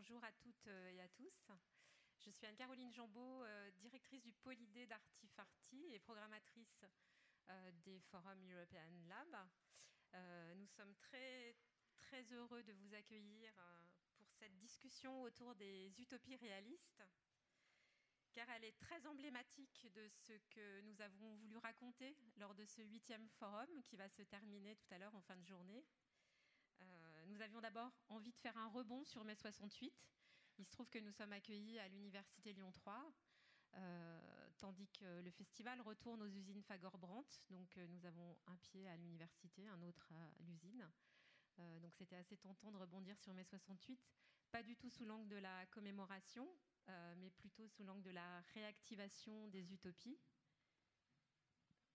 bonjour à toutes et à tous. Je suis Anne-Caroline Jambeau, directrice du pôle idée d'Artifarty et programmatrice des forums European Lab. nous sommes très, très heureux de vous accueillir pour cette discussion autour des utopies réalistes car elle est très emblématique de ce que nous avons voulu raconter lors de ce huitième forum qui va se terminer tout à l'heure en fin de journée. Euh, nous avions d'abord envie de faire un rebond sur mai 68. Il se trouve que nous sommes accueillis à l'Université Lyon 3, euh, tandis que le festival retourne aux usines Fagor-Brandt. Donc euh, nous avons un pied à l'université, un autre à l'usine. donc c'était assez tentant de rebondir sur mai 68, pas du tout sous l'angle de la commémoration, euh, mais plutôt sous l'angle de la réactivation des utopies,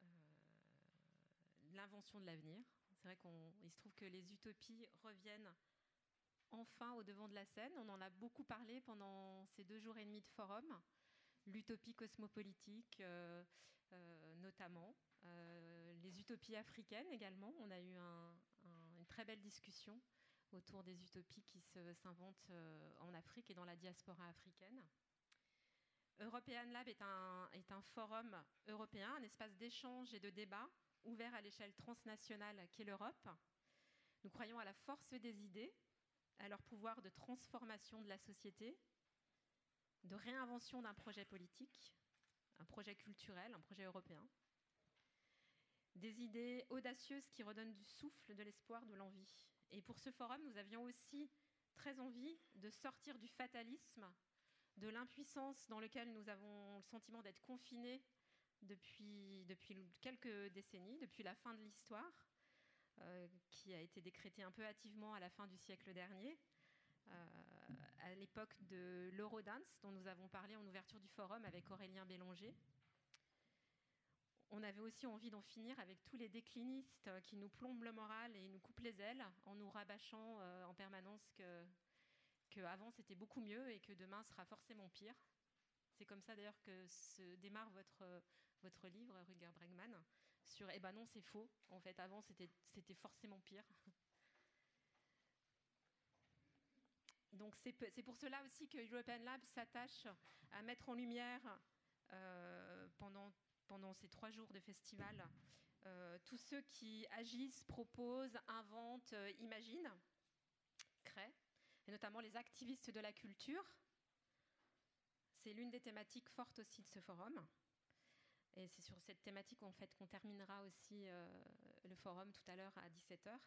euh, l'invention de l'avenir. C'est se trouve que les utopies reviennent enfin au devant de la scène. On en a beaucoup parlé pendant ces deux jours et demi de forum. L'utopie cosmopolitique, euh, notamment. les utopies africaines également. On a eu une très belle discussion autour des utopies qui s'inventent euh, en Afrique et dans la diaspora africaine. European Lab est un forum européen, un espace d'échange et de débat ouvert à l'échelle transnationale qu'est l'Europe. Nous croyons à la force des idées, à leur pouvoir de transformation de la société, de réinvention d'un projet politique, un projet culturel, un projet européen. Des idées audacieuses qui redonnent du souffle, de l'espoir, de l'envie. Et pour ce forum, nous avions aussi très envie de sortir du fatalisme, de l'impuissance dans lequel nous avons le sentiment d'être confinés depuis, quelques décennies, depuis la fin de l'histoire, euh, qui a été décrétée un peu hâtivement à la fin du siècle dernier, euh, à l'époque de l'Eurodance, dont nous avons parlé en ouverture du forum avec Aurélien Bélanger on avait aussi envie d'en finir avec tous les déclinistes qui nous plombent le moral et nous coupent les ailes en nous rabâchant euh, en permanence que, avant c'était beaucoup mieux et que demain sera forcément pire. C'est comme ça d'ailleurs que se démarre votre, votre livre, Ruger Bregman, sur Eh ben non, c'est faux. En fait, avant c'était forcément pire. Donc c'est pour cela aussi que European Lab s'attache à mettre en lumière euh, pendant pendant ces trois jours de festival. Euh, tous ceux qui agissent, proposent, inventent, euh, imaginent, créent, et notamment les activistes de la culture. C'est l'une des thématiques fortes aussi de ce forum. Et c'est sur cette thématique en fait, qu'on terminera aussi euh, le forum tout à l'heure à 17h.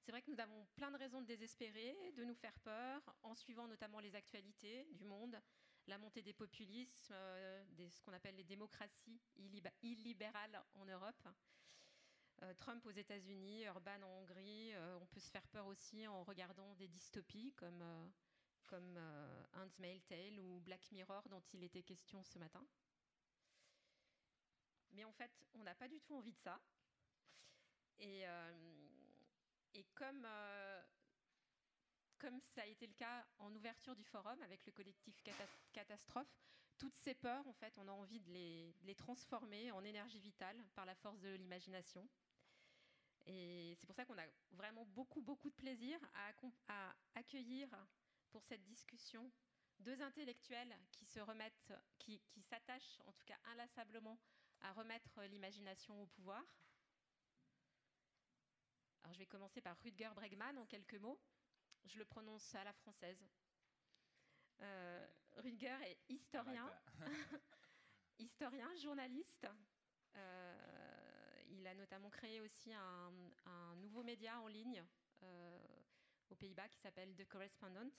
C'est vrai que nous avons plein de raisons de désespérer, de nous faire peur, en suivant notamment les actualités du monde, la montée des populismes, euh, ce qu'on appelle les démocraties illibérales en Europe. Euh, Trump aux États-Unis, Orban en Hongrie. On peut se faire peur aussi en regardant des dystopies comme, comme Mail Tale ou Black Mirror dont il était question ce matin. Mais en fait, on n'a pas du tout envie de ça. Et, et comme, euh, comme ça a été le cas en ouverture du forum avec le collectif Catastrophe, toutes ces peurs, en fait, on a envie de les, transformer en énergie vitale par la force de l'imagination. Et c'est pour ça qu'on a vraiment beaucoup, beaucoup de plaisir à, accueillir pour cette discussion deux intellectuels qui se remettent, qui s'attachent en tout cas inlassablement à remettre l'imagination au pouvoir. Alors je vais commencer par Rutger Bregman en quelques mots. Je le prononce à la française. Euh, Rutger est historien, historien, journaliste. Euh, il a notamment créé aussi un, nouveau média en ligne euh, aux Pays-Bas qui s'appelle The Correspondent.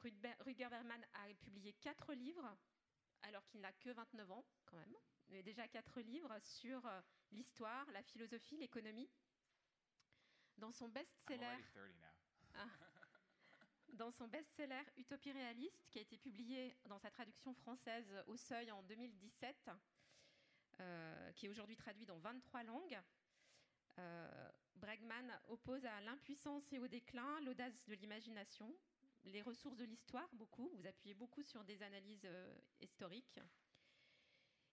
Rutger Bregman a publié quatre livres, alors qu'il n'a que 29 ans quand même. Mais déjà quatre livres sur l'histoire, la philosophie, l'économie dans son best-seller. Ah. dans son best-seller Utopie réaliste, qui a été publié dans sa traduction française au Seuil en 2017, euh, qui est aujourd'hui traduit dans 23 langues, euh, Bregman oppose à l'impuissance et au déclin l'audace de l'imagination, les ressources de l'histoire, beaucoup. Vous appuyez beaucoup sur des analyses euh, historiques.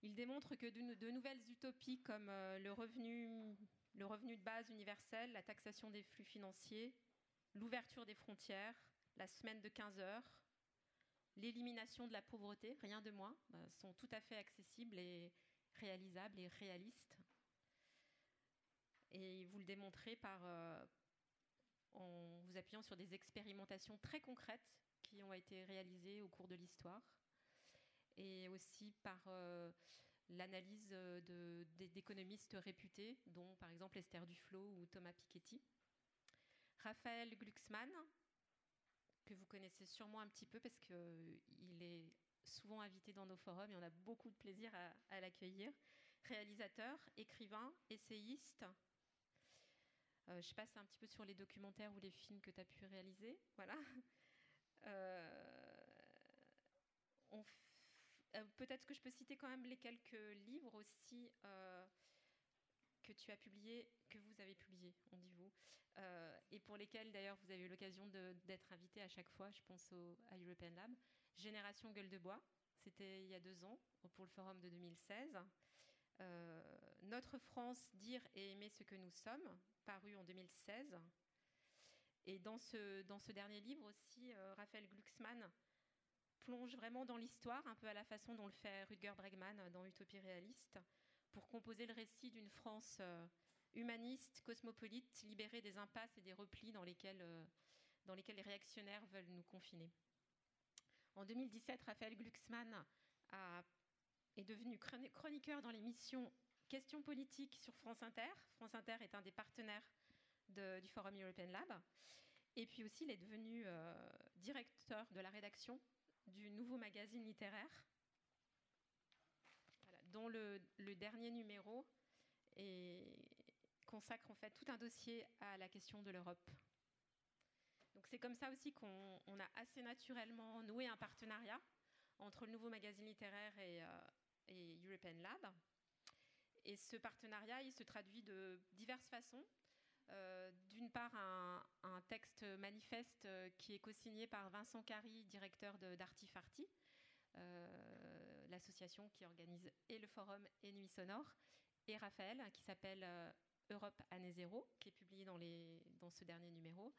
Il démontre que de, nouvelles utopies comme le revenu le revenu de base universel, la taxation des flux financiers, l'ouverture des frontières, la semaine de 15 heures, l'élimination de la pauvreté, rien de moins, bah, sont tout à fait accessibles et réalisables et réalistes. Et vous le démontrez par, euh, en vous appuyant sur des expérimentations très concrètes qui ont été réalisées au cours de l'histoire, et aussi par euh, l'analyse d'économistes réputés, dont par exemple Esther Duflo ou Thomas Piketty. Raphaël Glucksmann, que vous connaissez sûrement un petit peu parce qu'il est souvent invité dans nos forums et on a beaucoup de plaisir à, l'accueillir. Réalisateur, écrivain, essayiste. Euh, je passe un petit peu sur les documentaires ou les films que tu as pu réaliser. Voilà. Euh, euh, peut-être que je peux citer quand même les quelques livres aussi que tu as publiés, que vous avez publiés, on dit vous, et pour lesquels d'ailleurs vous avez eu l'occasion d'être invité à chaque fois, je pense à European Lab. Génération Gueule de Bois, c'était il y a deux ans pour le forum de 2016. Euh, Notre France, dire et aimer ce que nous sommes, paru en 2016. Et dans ce, dernier livre aussi, euh, Raphaël Glucksmann plonge vraiment dans l'histoire, un peu à la façon dont le fait Rutger Bregman dans Utopie réaliste, pour composer le récit d'une France humaniste, cosmopolite, libérée des impasses et des replis dans lesquels, euh, les réactionnaires veulent nous confiner. En 2017, Raphaël Glucksmann est devenu chroniqueur dans l'émission Questions politiques sur France Inter. France Inter est un des partenaires du Forum European Lab. Et puis aussi, il est devenu euh, directeur de la rédaction du nouveau magazine littéraire, dont le, dernier numéro consacre en fait tout un dossier à la question de l'Europe. Donc c'est comme ça aussi qu'on a assez naturellement noué un partenariat entre le nouveau magazine littéraire et, euh, European Lab. Et ce partenariat, il se traduit de diverses façons. Euh, d'une part, un, texte manifeste euh, qui est co-signé par Vincent Carry, directeur d'Artifarty, l'association qui organise et le forum et Nuit Sonore, et Raphaël, qui s'appelle Europe année zéro, qui est publié dans, dans ce dernier numéro.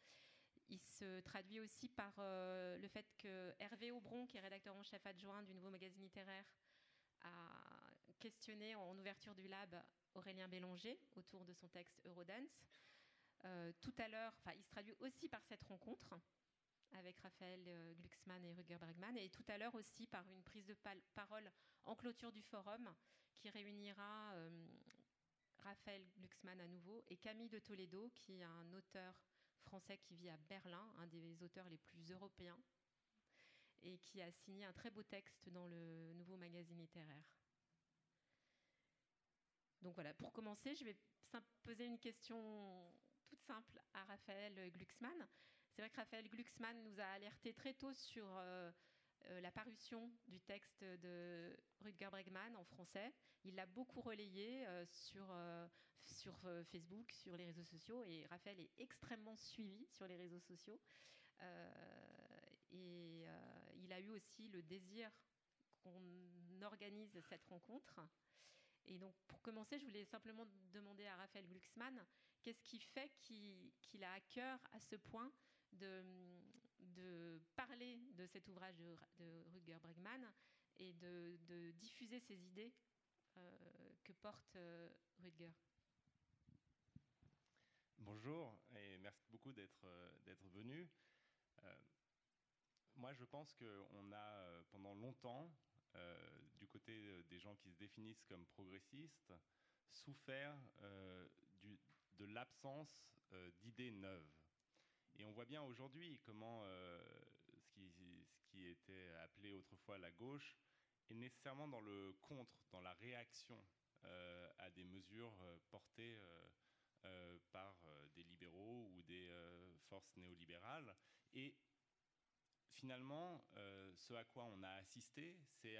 Il se traduit aussi par euh, le fait que Hervé Aubron, qui est rédacteur en chef adjoint du nouveau magazine littéraire, questionné en ouverture du lab Aurélien Bélanger autour de son texte Eurodance. Euh, tout à l'heure, il se traduit aussi par cette rencontre avec Raphaël euh, Glucksmann et Ruger Bergman, et tout à l'heure aussi par une prise de parole en clôture du forum qui réunira Raphaël Glucksmann à nouveau, et Camille de Toledo, qui est un auteur français qui vit à Berlin, un des auteurs les plus européens, et qui a signé un très beau texte dans le nouveau magazine littéraire. Donc voilà, pour commencer, je vais poser une question toute simple à Raphaël Glucksmann. C'est vrai que Raphaël Glucksmann nous a alerté très tôt sur euh, euh, la parution du texte de Rutger Bregman en français. Il l'a beaucoup relayé euh, sur, sur Facebook, sur les réseaux sociaux, et Raphaël est extrêmement suivi sur les réseaux sociaux. et il a eu aussi le désir qu'on organise cette rencontre. Et donc, pour commencer, je voulais simplement demander à Raphaël Glucksmann qu'est-ce qui fait qu'il a à cœur à ce point de, parler de cet ouvrage de, de Rutger Bregman et de, diffuser ces idées euh, que porte euh, Rutger? Bonjour et merci beaucoup d'être euh, venu. moi, je pense qu'on a pendant longtemps, du côté des gens qui se définissent comme progressistes, souffert du, de l'absence d'idées neuves. Et on voit bien aujourd'hui comment euh, ce, qui, ce, qui, était appelé autrefois la gauche est nécessairement dans le contre, dans la réaction euh, à des mesures euh, portées par des libéraux ou des forces néolibérales. Et finalement, ce à quoi on a assisté, c'est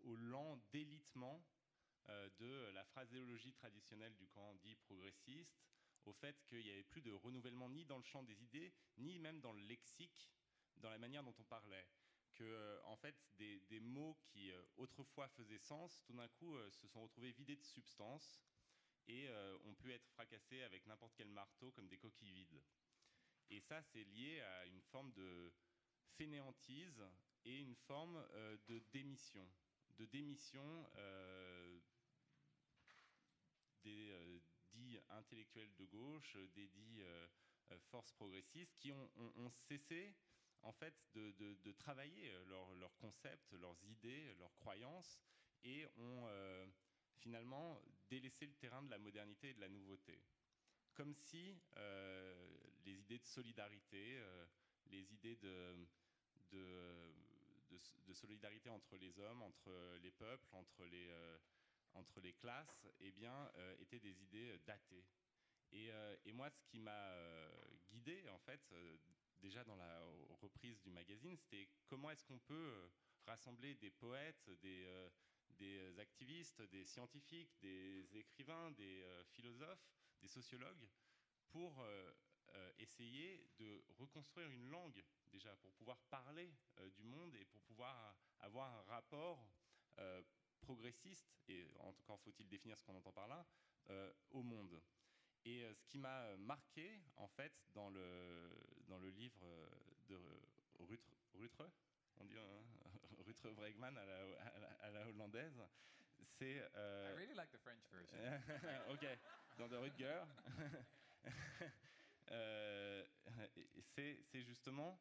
au lent délitement de la phraséologie traditionnelle du camp dit progressiste, au fait qu'il n'y avait plus de renouvellement ni dans le champ des idées, ni même dans le lexique, dans la manière dont on parlait. Que, euh, en fait, des, mots qui euh, autrefois faisaient sens, tout d'un coup, euh, se sont retrouvés vidés de substance et ont pu être fracassés avec n'importe quel marteau comme des coquilles vides. Et ça, c'est lié à une forme de fainéantise et une forme de démission, de démission des dits intellectuels de gauche, des dits forces progressistes qui ont, cessé en fait de, travailler euh, leurs concepts, leurs idées, leurs croyances, et ont euh, finalement délaissé le terrain de la modernité et de la nouveauté. Comme si euh, les idées de solidarité, les idées de, solidarité entre les hommes, entre les peuples, entre les, les classes, eh bien, étaient des idées datées. Et, moi, ce qui m'a guidé, en fait, déjà dans la reprise du magazine, c'était comment est-ce qu'on peut euh, rassembler des poètes, des, euh, activistes, des scientifiques, des écrivains, des euh, philosophes, des sociologues, pour essayer de reconstruire une langue, déjà, pour pouvoir parler du monde et pour pouvoir avoir un rapport progressiste, et encore faut-il définir ce qu'on entend par là, au monde. Et euh, ce qui m'a marqué, en fait, dans le, dans le livre de Rutre, Rutre on dit hein, Rutre Bregman à la, à la, hollandaise, c'est. Euh, I really like the French version. ok, dans de Rutger. euh, c'est justement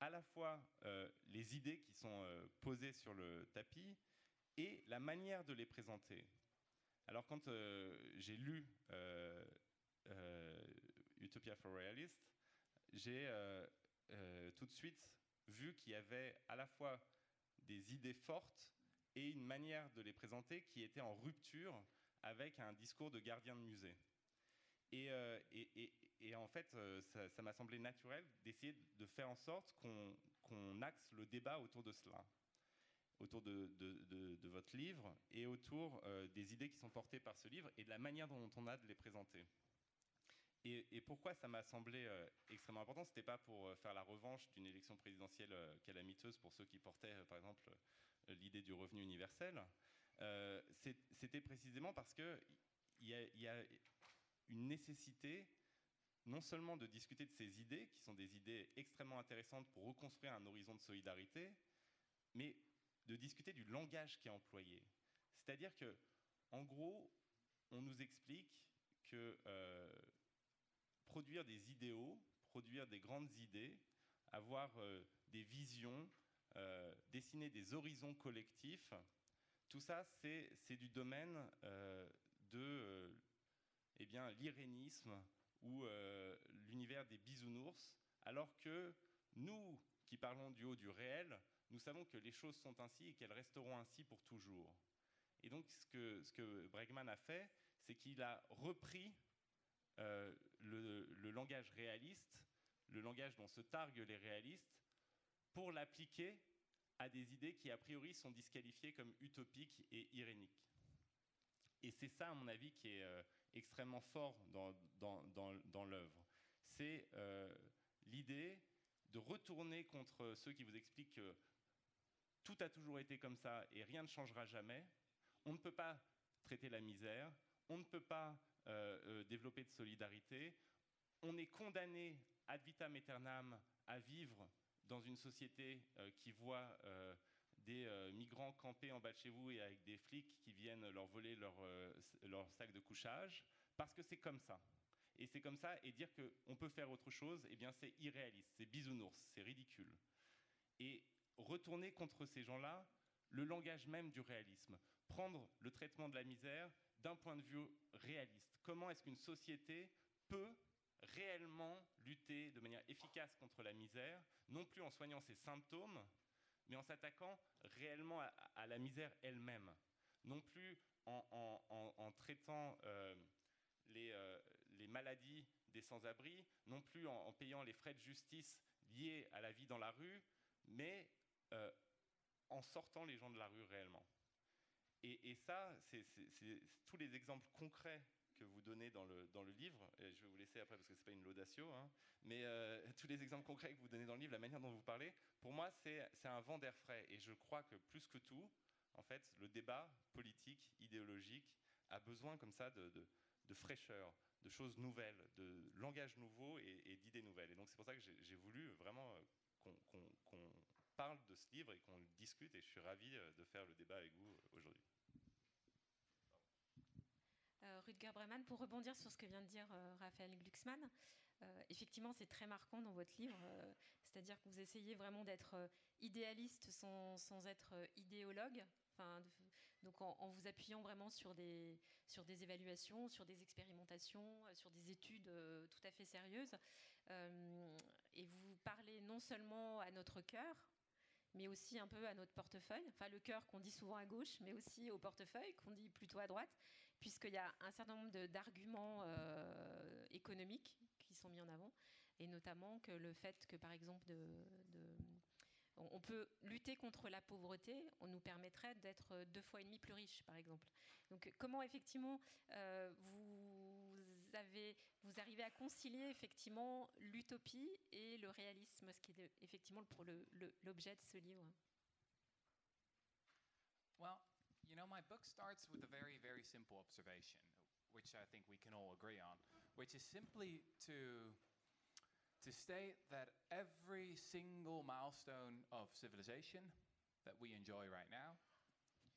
à la fois euh, les idées qui sont posées sur le tapis et la manière de les présenter. Alors quand j'ai lu euh, Utopia for Realists, j'ai euh, euh, tout de suite vu qu'il y avait à la fois des idées fortes et une manière de les présenter qui était en rupture avec un discours de gardien de musée. Et, et, en fait, ça m'a semblé naturel d'essayer de faire en sorte qu'on axe le débat autour de cela, autour de, votre livre et autour des idées qui sont portées par ce livre et de la manière dont on a de les présenter. Et, pourquoi ça m'a semblé euh, extrêmement important C'était pas pour euh, faire la revanche d'une élection présidentielle euh, calamiteuse pour ceux qui portaient, par exemple, l'idée du revenu universel. C'était précisément parce que il y, a une nécessité non seulement de discuter de ces idées, qui sont des idées extrêmement intéressantes pour reconstruire un horizon de solidarité, mais de discuter du langage qui est employé. C'est-à-dire que, en gros, on nous explique que produire des idéaux, produire des grandes idées, avoir euh, des visions, euh, dessiner des horizons collectifs, tout ça, c'est du domaine euh, de eh bien l'irénisme ou l'univers des bisounours, alors que nous, qui parlons du haut du réel, nous savons que les choses sont ainsi et qu'elles resteront ainsi pour toujours. Et donc, ce que, ce Bregman a fait, c'est qu'il a repris euh, le, langage réaliste, le langage dont se targuent les réalistes, pour l'appliquer à des idées qui, a priori, sont disqualifiées comme utopiques et iréniques. Et c'est ça, à mon avis, qui est euh, extrêmement fort dans, l'œuvre. C'est euh, l'idée de retourner contre ceux qui vous expliquent que tout a toujours été comme ça et rien ne changera jamais. On ne peut pas traiter la misère, on ne peut pas euh, euh, développer de solidarité. On est condamné ad vitam aeternam à vivre dans une société qui voit des migrants camper en bas de chez vous et avec des flics qui viennent leur voler leur, leur sac de couchage, parce que c'est comme ça. Et c'est comme ça, et dire qu'on peut faire autre chose, eh bien c'est irréaliste, c'est bisounours, c'est ridicule. Et retourner contre ces gens-là le langage même du réalisme, prendre le traitement de la misère d'un point de vue réaliste. Comment est-ce qu'une société peut réellement lutter de manière efficace contre la misère, non plus en soignant ses symptômes, mais en s'attaquant réellement à, la misère elle-même, non plus en, traitant euh, euh, les, maladies des sans-abri, non plus en, payant les frais de justice liés à la vie dans la rue, mais euh, en sortant les gens de la rue réellement. Et, ça, c'est tous les exemples concrets que vous donnez dans le, dans le livre, et je vais vous laisser après parce que ce n'est pas une laudatio, hein, mais euh, tous les exemples concrets que vous donnez dans le livre, la manière dont vous parlez, pour moi, c'est un vent d'air frais. Et je crois que plus que tout, en fait, le débat politique, idéologique, a besoin comme ça de, de, fraîcheur, de choses nouvelles, de langage nouveau et, d'idées nouvelles. Et donc c'est pour ça que j'ai voulu vraiment qu'on parle de ce livre et qu'on discute. Et je suis ravi de faire le débat avec vous aujourd'hui. Pour rebondir sur ce que vient de dire Raphaël Glucksmann, effectivement, c'est très marquant dans votre livre, c'est-à-dire que vous essayez vraiment d'être idéaliste sans, être idéologue. En, vous appuyant vraiment sur des, évaluations, sur des expérimentations, euh, sur des études euh, tout à fait sérieuses. Euh, et vous parlez non seulement à notre cœur, mais aussi un peu à notre portefeuille. Enfin, le cœur qu'on dit souvent à gauche, mais aussi au portefeuille qu'on dit plutôt à droite, puisqu'il y a un certain nombre d'arguments économiques qui sont mis en avant, et notamment que le fait que, par exemple, on peut lutter contre la pauvreté, on nous permettrait d'être deux fois et demi plus riches, par exemple. Donc, comment effectivement euh, vous arrivez à concilier effectivement l'utopie et le réalisme, ce qui est effectivement l'objet de ce livre? Know, my book starts with a very, very simple observation, which I think we can all agree on, which is simply to to state that every single milestone of civilization that we enjoy right now,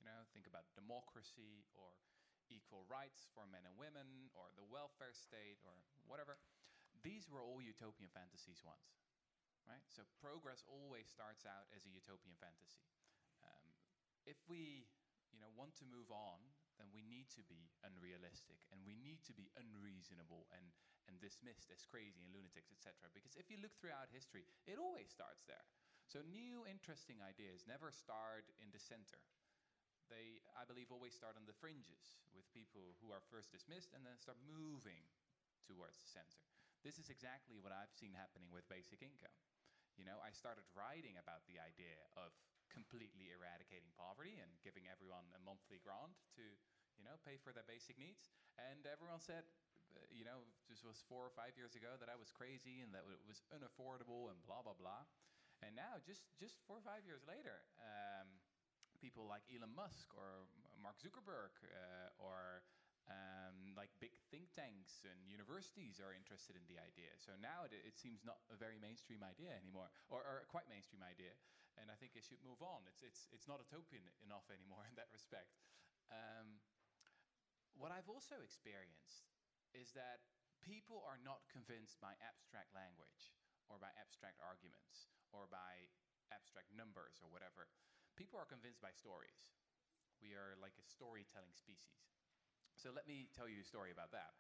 you know, think about democracy or equal rights for men and women or the welfare state or whatever, these were all utopian fantasies once, right? So progress always starts out as a utopian fantasy. Um, if we, you know, want to move on, then we need to be unrealistic and we need to be unreasonable and and dismissed as crazy and lunatics, etc. Because if you look throughout history, it always starts there. So new, interesting ideas never start in the center. They, I believe, always start on the fringes with people who are first dismissed and then start moving towards the center. This is exactly what I've seen happening with basic income. You know, I started writing about the idea of completely eradicating poverty and giving everyone a monthly grant to, you know, pay for their basic needs. And everyone said, uh, you know, this was four or five years ago that I was crazy and that it was unaffordable and blah blah blah. And now, just just four or five years later, um, people like Elon Musk or Mark Zuckerberg uh, or um, like big think tanks and universities are interested in the idea. So now it, it seems not a very mainstream idea anymore, or, or, quite mainstream idea. And I think it should move on. It's it's it's not utopian enough anymore in that respect. Um, what I've also experienced is that people are not convinced by abstract language or by abstract arguments or by abstract numbers or whatever. People are convinced by stories. We are like a storytelling species. So let me tell you a story about that.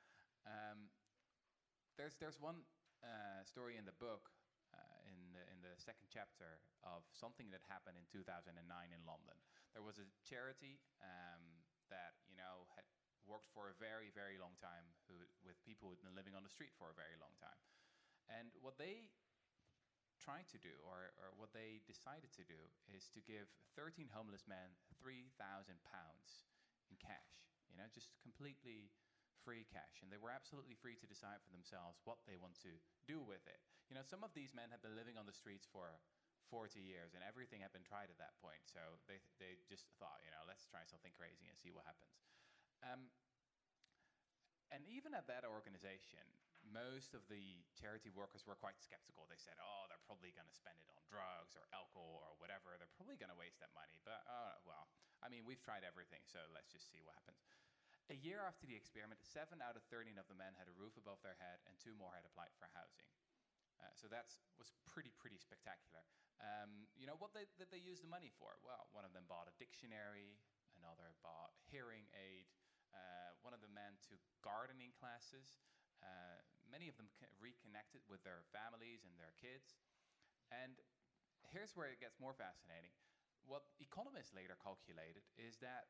Um, there's, there's one uh, story in the book, in, the, in the second chapter, of something that happened in 2009 in London. There was a charity um, that, you know, had worked for a very, very long time who, with people who'd been living on the street for a very long time. And what they tried to do, or, or what they decided to do, is to give 13 homeless men 3,000 pounds in cash, you know, just completely free cash. And they were absolutely free to decide for themselves what they want to do with it. You know, some of these men had been living on the streets for 40 years and everything had been tried at that point. So they, they just thought, you know, let's try something crazy and see what happens. Um, and even at that organization, most of the charity workers were quite skeptical. They said, oh, they're probably going to spend it on drugs or alcohol or whatever. They're probably going to waste that money. But, uh, well, I mean, we've tried everything, so let's just see what happens. A year after the experiment, 7 out of 13 of the men had a roof above their head, and two more had applied for housing. Uh, so that was pretty, pretty spectacular. Um, you know, what they, did they use the money for? Well, one of them bought a dictionary, another bought hearing aid, uh, one of the men took gardening classes. Uh, many of them reconnected with their families and their kids. And here's where it gets more fascinating. What economists later calculated is that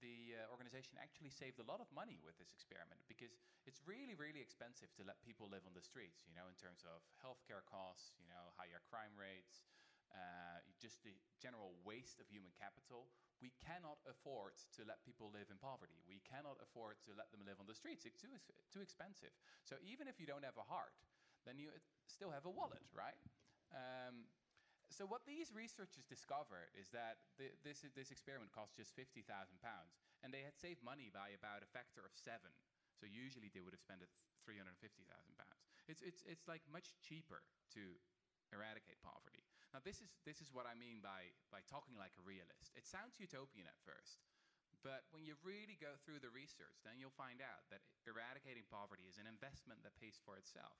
the uh, organization actually saved a lot of money with this experiment because it's really, really expensive to let people live on the streets, you know, in terms of healthcare costs, you know, higher crime rates, uh, just the general waste of human capital we cannot afford to let people live in poverty. We cannot afford to let them live on the streets. It's too, too expensive. So even if you don't have a heart, then you still have a wallet, right? Um, so what these researchers discovered is that the, this, this experiment cost just 50,000 pounds, and they had saved money by about a factor of seven. So usually they would have spent 350,000 pounds. It's, it's, it's like much cheaper to eradicate poverty. Now, this is, this is what I mean by, by talking like a realist. It sounds utopian at first, but when you really go through the research, then you'll find out that eradicating poverty is an investment that pays for itself.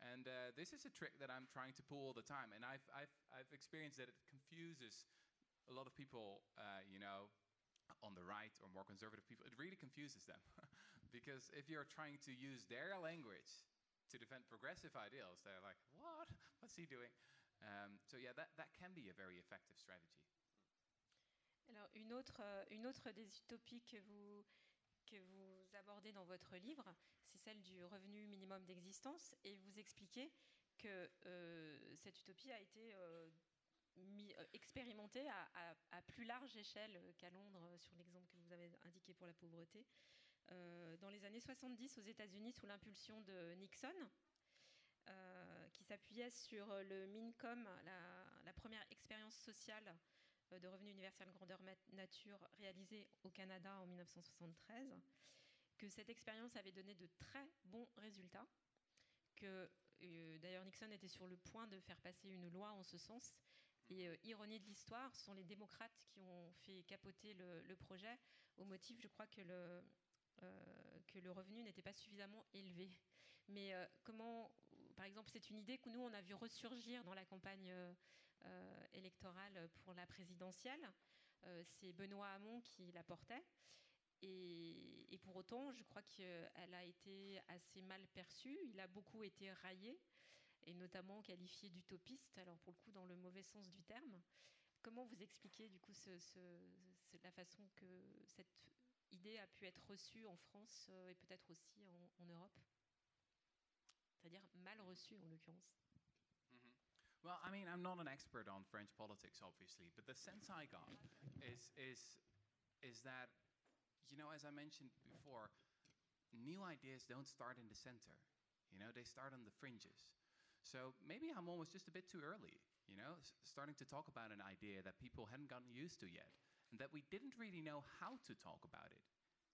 And uh, this is a trick that I'm trying to pull all the time. And I've, I've, I've experienced that it confuses a lot of people, uh, you know, on the right or more conservative people. It really confuses them. because if you're trying to use their language to defend progressive ideals, they're like, what? What's he doing? Um, so yeah, that, that can be a very effective strategy. Alors, une autre, euh, une autre des utopies que vous, que vous abordez dans votre livre, c'est celle du revenu minimum d'existence, et vous expliquez que euh, cette utopie a été euh, euh, expérimentée à, plus large échelle qu'à Londres, sur l'exemple que vous avez indiqué pour la pauvreté. Dans les années 70 aux États-Unis, sous l'impulsion de Nixon, qui s'appuyait sur le MINCOM, la, la première expérience sociale de revenu universel grandeur nature réalisée au Canada en 1973, que cette expérience avait donné de très bons résultats, que euh, d'ailleurs Nixon était sur le point de faire passer une loi en ce sens. Et euh, ironie de l'histoire, ce sont les démocrates qui ont fait capoter le, projet au motif, je crois, que le, euh, que le revenu n'était pas suffisamment élevé. Mais comment, par exemple, c'est une idée que nous, on a vu ressurgir dans la campagne électorale pour la présidentielle. C'est Benoît Hamon qui la portait. Et, pour autant, je crois qu'elle a été assez mal perçue. Il a beaucoup été raillé, et notamment qualifié d'utopiste, alors pour le coup dans le mauvais sens du terme. Comment vous expliquez du coup la façon que cette idée a pu être reçue en France euh, et peut-être aussi en, Europe? C'est-à-dire mal reçue en l'occurrence. Well, I mean, I'm not an expert on French politics, obviously, but the sense I got is is is that, you know, as I mentioned before, new ideas don't start in the center. You know, they start on the fringes. So maybe I'm almost just a bit too early. You know, starting to talk about an idea that people hadn't gotten used to yet, and that we didn't really know how to talk about it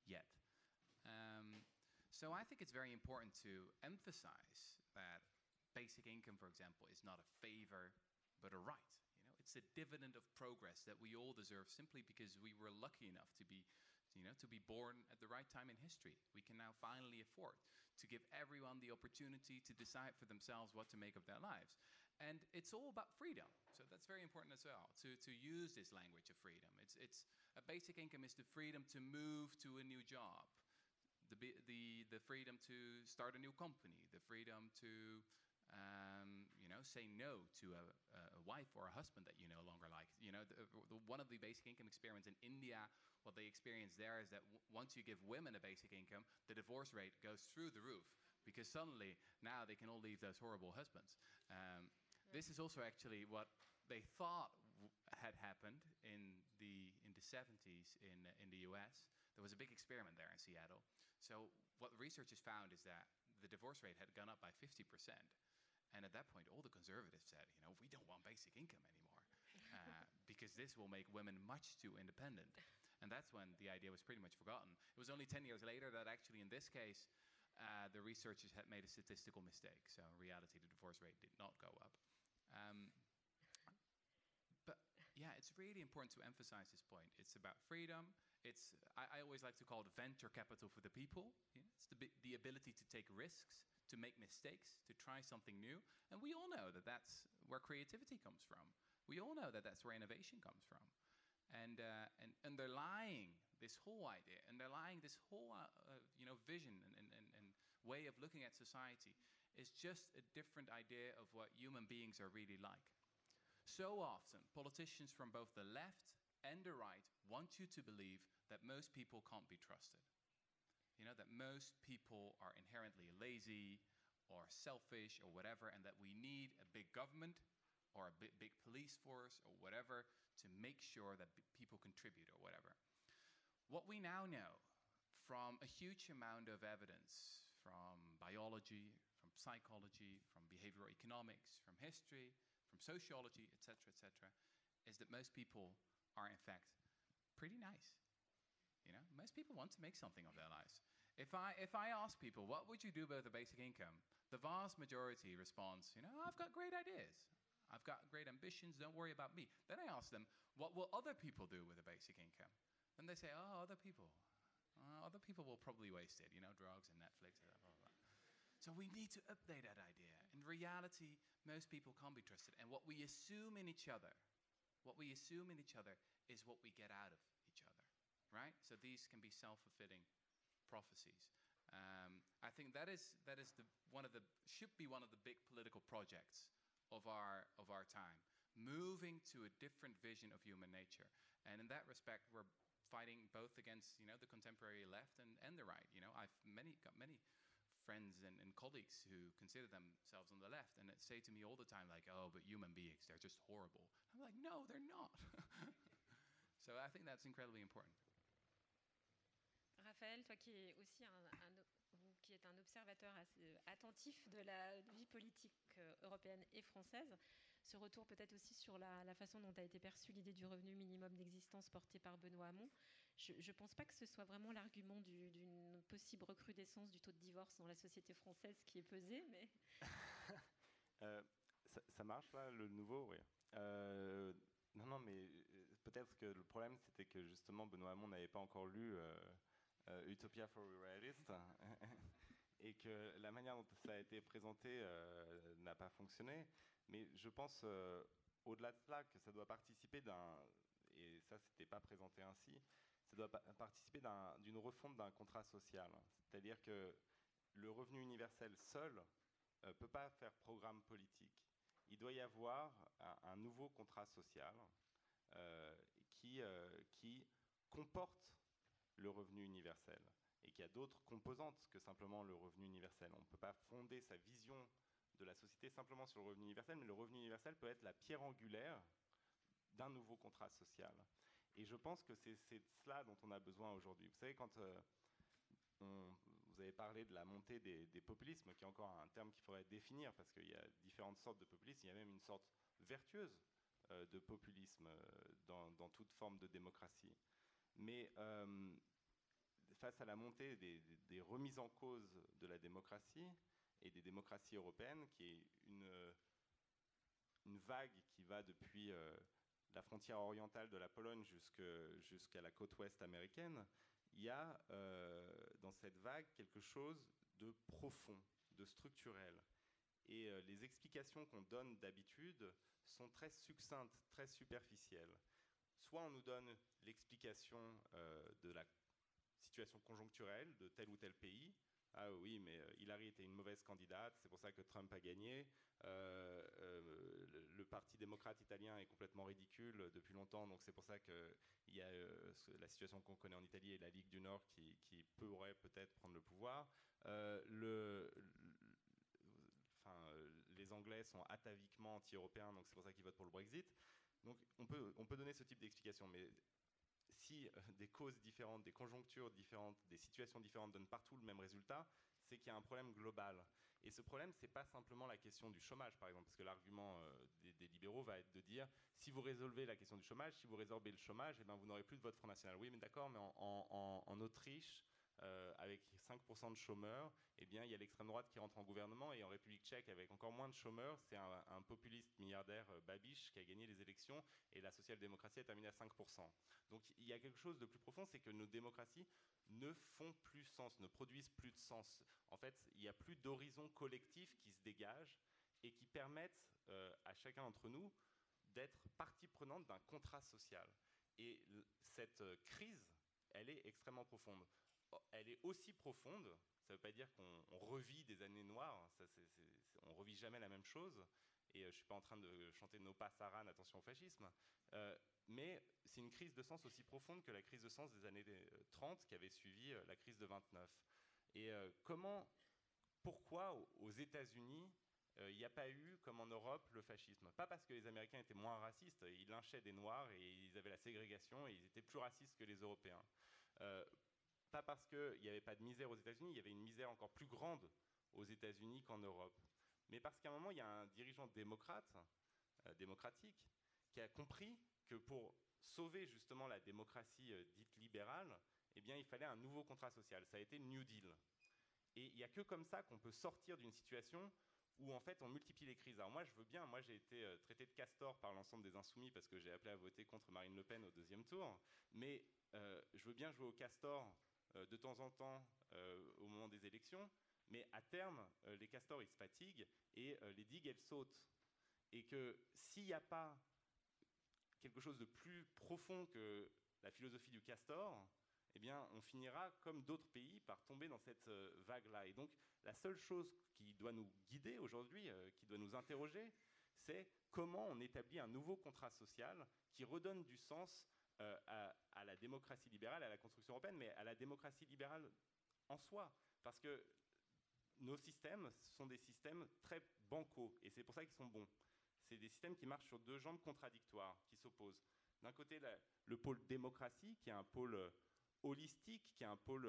yet. Um, so I think it's very important to emphasize that basic income, for example, is not a favor but a right. You know, it's a dividend of progress that we all deserve simply because we were lucky enough to be, you know, to be born at the right time in history. We can now finally afford to give everyone the opportunity to decide for themselves what to make of their lives. And it's all about freedom. So that's very important as well to, to use this language of freedom. It's, it's a basic income is the freedom to move to a new job, the, the, the freedom to start a new company, the freedom to you know, say no to a, a wife or a husband that you no longer like. You know, the, the, one of the basic income experiments in India, what they experience there is that w- once you give women a basic income, the divorce rate goes through the roof because suddenly now they can all leave those horrible husbands. Um, This is also actually what they thought w- had happened in the in the 70s in uh, in the U.S. There was a big experiment there in Seattle. So what researchers found is that the divorce rate had gone up by 50 percent. And at that point, all the conservatives said, you know, we don't want basic income anymore uh, because this will make women much too independent. And that's when the idea was pretty much forgotten. It was only 10 years later that actually, in this case, uh, the researchers had made a statistical mistake. So in reality, the divorce rate did not go up. Um, but yeah, it's really important to emphasize this point. It's about freedom. It's I, I always like to call it venture capital for the people. Know, it's the, the ability to take risks, to make mistakes, to try something new. And we all know that that's where creativity comes from. We all know that that's where innovation comes from. And, uh, and underlying this whole idea, underlying this whole uh, uh, you know, vision and, and, and, and way of looking at society is just a different idea of what human beings are really like. So often, politicians from both the left and the right want you to believe that most people can't be trusted. You know, that most people are inherently lazy or selfish or whatever, and that we need a big government or a big, big police force or whatever to make sure that people contribute or whatever. What we now know from a huge amount of evidence from biology, from psychology, from behavioral economics, from history, from sociology, etc., etc., is that most people are in fact pretty nice. You know, most people want to make something of their lives. If I if I ask people, what would you do with a basic income? the vast majority responds, you know, I've got great ideas. I've got great ambitions, don't worry about me. Then I ask them, what will other people do with a basic income? And they say, oh, other people. Uh, other people will probably waste it, you know, drugs and Netflix, blah, blah, blah. So we need to update that idea. In reality, most people can't be trusted. And what we assume in each other, what we assume in each other is what we get out of right? So these can be self-fulfilling prophecies. Um, I think that is that is the one of the should be one of the big political projects of our of our time, moving to a different vision of human nature. And in that respect, we're fighting both against you know the contemporary left and, and the right. You know, I've many got many friends and, and colleagues who consider themselves on the left and say to me all the time like, "Oh, but human beings, they're just horrible." I'm like, "No, they're not." so I think that's incredibly important. Raphaël, toi qui es aussi un, observateur attentif de la vie politique euh, européenne et française, ce retour peut-être aussi sur la, façon dont a été perçue l'idée du revenu minimum d'existence portée par Benoît Hamon. Je ne pense pas que ce soit vraiment l'argument d'une possible recrudescence du taux de divorce dans la société française qui est pesé, mais... euh, ça, marche là, le nouveau, oui. Euh, non, non, mais peut-être que le problème, c'était que justement Benoît Hamon n'avait pas encore lu Utopia for Realists et que la manière dont ça a été présenté euh, n'a pas fonctionné. Mais je pense, euh, au-delà de cela, que ça doit participer d'un, et ça c'était pas présenté ainsi, ça doit participer d'une refonte d'un contrat social. C'est-à-dire que le revenu universel seul ne euh, peut pas faire programme politique. Il doit y avoir un, nouveau contrat social euh, qui, euh, qui comporte le revenu universel et qu'il y a d'autres composantes que simplement le revenu universel. On ne peut pas fonder sa vision de la société simplement sur le revenu universel, mais le revenu universel peut être la pierre angulaire d'un nouveau contrat social. Et je pense que c'est cela dont on a besoin aujourd'hui. Vous savez, quand euh, vous avez parlé de la montée des, populismes, qui est encore un terme qu'il faudrait définir, parce qu'il y a différentes sortes de populisme, il y a même une sorte vertueuse euh, de populisme euh, dans, toute forme de démocratie. Mais face à la montée des, remises en cause de la démocratie et des démocraties européennes, qui est une, vague qui va depuis euh, la frontière orientale de la Pologne jusqu'à jusqu la côte ouest américaine, il y a euh, dans cette vague quelque chose de profond, de structurel. Et euh, les explications qu'on donne d'habitude sont très succinctes, très superficielles. Soit on nous donne l'explication de la situation conjoncturelle de tel ou tel pays. Ah oui, mais euh, Hillary était une mauvaise candidate, c'est pour ça que Trump a gagné. Euh, euh, le, Parti démocrate italien est complètement ridicule depuis longtemps, donc c'est pour ça qu'il y a la situation qu'on connaît en Italie et la Ligue du Nord qui, qui pourrait peut-être prendre le pouvoir. Le, enfin, les Anglais sont ataviquement anti-européens, donc c'est pour ça qu'ils votent pour le Brexit. Donc on peut, on peut donner ce type d'explication, mais si euh, des causes différentes, des conjonctures différentes, des situations différentes donnent partout le même résultat, c'est qu'il y a un problème global. Et ce problème, c'est pas simplement la question du chômage, par exemple, parce que l'argument euh, des, libéraux va être de dire si vous résolvez la question du chômage, si vous résorbez le chômage, eh ben, vous n'aurez plus de vote Front National. Oui, mais d'accord, mais en Autriche, euh, avec 5% de chômeurs, eh bien, il y a l'extrême droite qui rentre en gouvernement et en République tchèque, avec encore moins de chômeurs, c'est un, populiste milliardaire euh, Babiš qui a gagné les élections et la social-démocratie a terminé à 5%. Donc il y a quelque chose de plus profond, c'est que nos démocraties ne font plus sens, ne produisent plus de sens. En fait, il n'y a plus d'horizon collectif qui se dégage et qui permettent euh, à chacun d'entre nous d'être partie prenante d'un contrat social. Et cette euh, crise, elle est extrêmement profonde elle est aussi profonde. Ça ne veut pas dire qu'on revit des années noires. Ça, c on revit jamais la même chose. Et euh, je ne suis pas en train de chanter nos passaran, attention au fascisme. Euh, mais c'est une crise de sens aussi profonde que la crise de sens des années 30 qui avait suivi euh, la crise de 29. Et euh, comment, pourquoi aux États-Unis il euh, n'y a pas eu, comme en Europe, le fascisme? Pas parce que les Américains étaient moins racistes, ils lynchaient des Noirs et ils avaient la ségrégation et ils étaient plus racistes que les Européens. Euh, pas parce qu'il n'y avait pas de misère aux États-Unis, il y avait une misère encore plus grande aux États-Unis qu'en Europe. Mais parce qu'à un moment, il y a un dirigeant démocrate, euh, démocratique, qui a compris que pour sauver justement la démocratie euh, dite libérale, eh bien, il fallait un nouveau contrat social. Ça a été le New Deal. Et il n'y a que comme ça qu'on peut sortir d'une situation où en fait on multiplie les crises. Alors moi je veux bien, moi j'ai été euh, traité de castor par l'ensemble des insoumis parce que j'ai appelé à voter contre Marine Le Pen au deuxième tour, mais je veux bien jouer au castor de temps en temps au moment des élections, mais à terme les castors ils se fatiguent et les digues elles sautent. Et que s'il n'y a pas quelque chose de plus profond que la philosophie du castor, eh bien, on finira, comme d'autres pays, par tomber dans cette euh, vague-là. Et donc, la seule chose qui doit nous guider aujourd'hui, euh, qui doit nous interroger, c'est comment on établit un nouveau contrat social qui redonne du sens euh, à, la démocratie libérale, à la construction européenne, mais à la démocratie libérale en soi. Parce que nos systèmes sont des systèmes très bancaux, et c'est pour ça qu'ils sont bons. C'est des systèmes qui marchent sur deux jambes contradictoires, qui s'opposent. D'un côté, le pôle démocratie, qui est un pôle holistique, qui est un pôle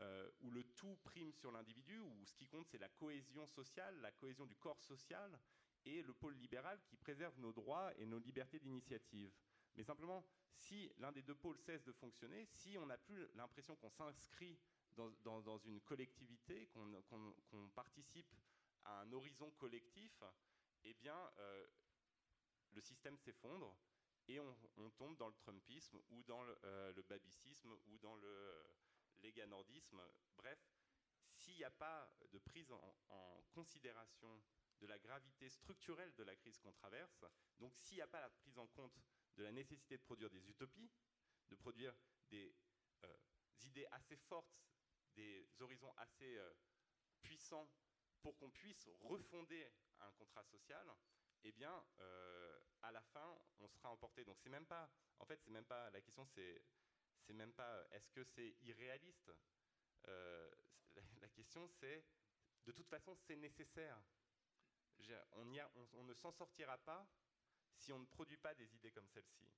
euh, où le tout prime sur l'individu, où ce qui compte c'est la cohésion sociale, la cohésion du corps social, et le pôle libéral qui préserve nos droits et nos libertés d'initiative. Mais simplement, si l'un des deux pôles cesse de fonctionner, si on n'a plus l'impression qu'on s'inscrit dans, une collectivité, qu'on participe à un horizon collectif, eh bien, euh, le système s'effondre et on, tombe dans le Trumpisme ou dans le, euh, ou dans le euh, léganordisme. Bref, s'il n'y a pas de prise en, considération de la gravité structurelle de la crise qu'on traverse, donc s'il n'y a pas la prise en compte de la nécessité de produire des utopies, de produire des euh, idées assez fortes, des horizons assez puissants pour qu'on puisse refonder un contrat social, eh bien, euh, à la fin, on sera emporté. Donc, c'est même pas, en fait, c'est même pas, la question, c'est, c'est même pas, est-ce que c'est irréaliste euh, la, question, c'est, de toute façon, c'est nécessaire. On, ne s'en sortira pas si on ne produit pas des idées comme celle-ci.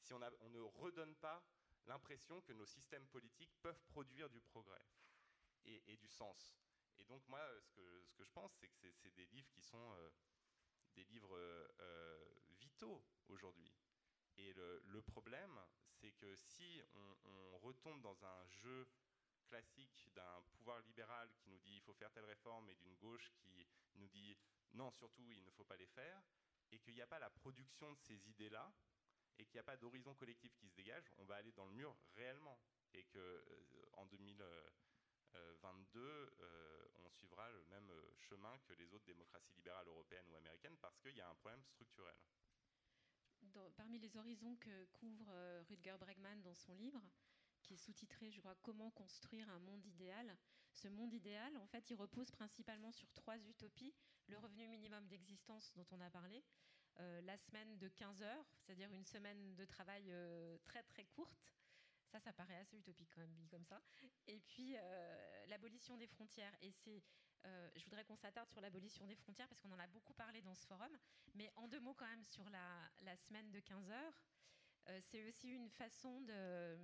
Si on, ne redonne pas l'impression que nos systèmes politiques peuvent produire du progrès et, du sens. Et donc, moi, ce que, je pense, c'est que c'est, des livres qui sont. Euh, des livres euh, vitaux aujourd'hui. Et le, problème, c'est que si on, retombe dans un jeu classique d'un pouvoir libéral qui nous dit il faut faire telle réforme et d'une gauche qui nous dit non, surtout il ne faut pas les faire, et qu'il n'y a pas la production de ces idées-là, et qu'il n'y a pas d'horizon collectif qui se dégage, on va aller dans le mur réellement. Et que euh, en 2000, 22, euh, euh, on suivra le même chemin que les autres démocraties libérales européennes ou américaines parce qu'il y a un problème structurel. parmi les horizons que couvre Rutger Bregman dans son livre, qui est sous-titré, je crois, Comment construire un monde idéal. Ce monde idéal, en fait, il repose principalement sur trois utopies. Le revenu minimum d'existence dont on a parlé, la semaine de 15 heures, c'est-à-dire une semaine de travail très très courte, ça, ça paraît assez utopique quand même, comme ça. Et puis, euh, l'abolition des frontières. Et c'est, euh, je voudrais qu'on s'attarde sur l'abolition des frontières parce qu'on en a beaucoup parlé dans ce forum. Mais en deux mots quand même sur la, semaine de 15 heures. Euh, c'est aussi une façon de,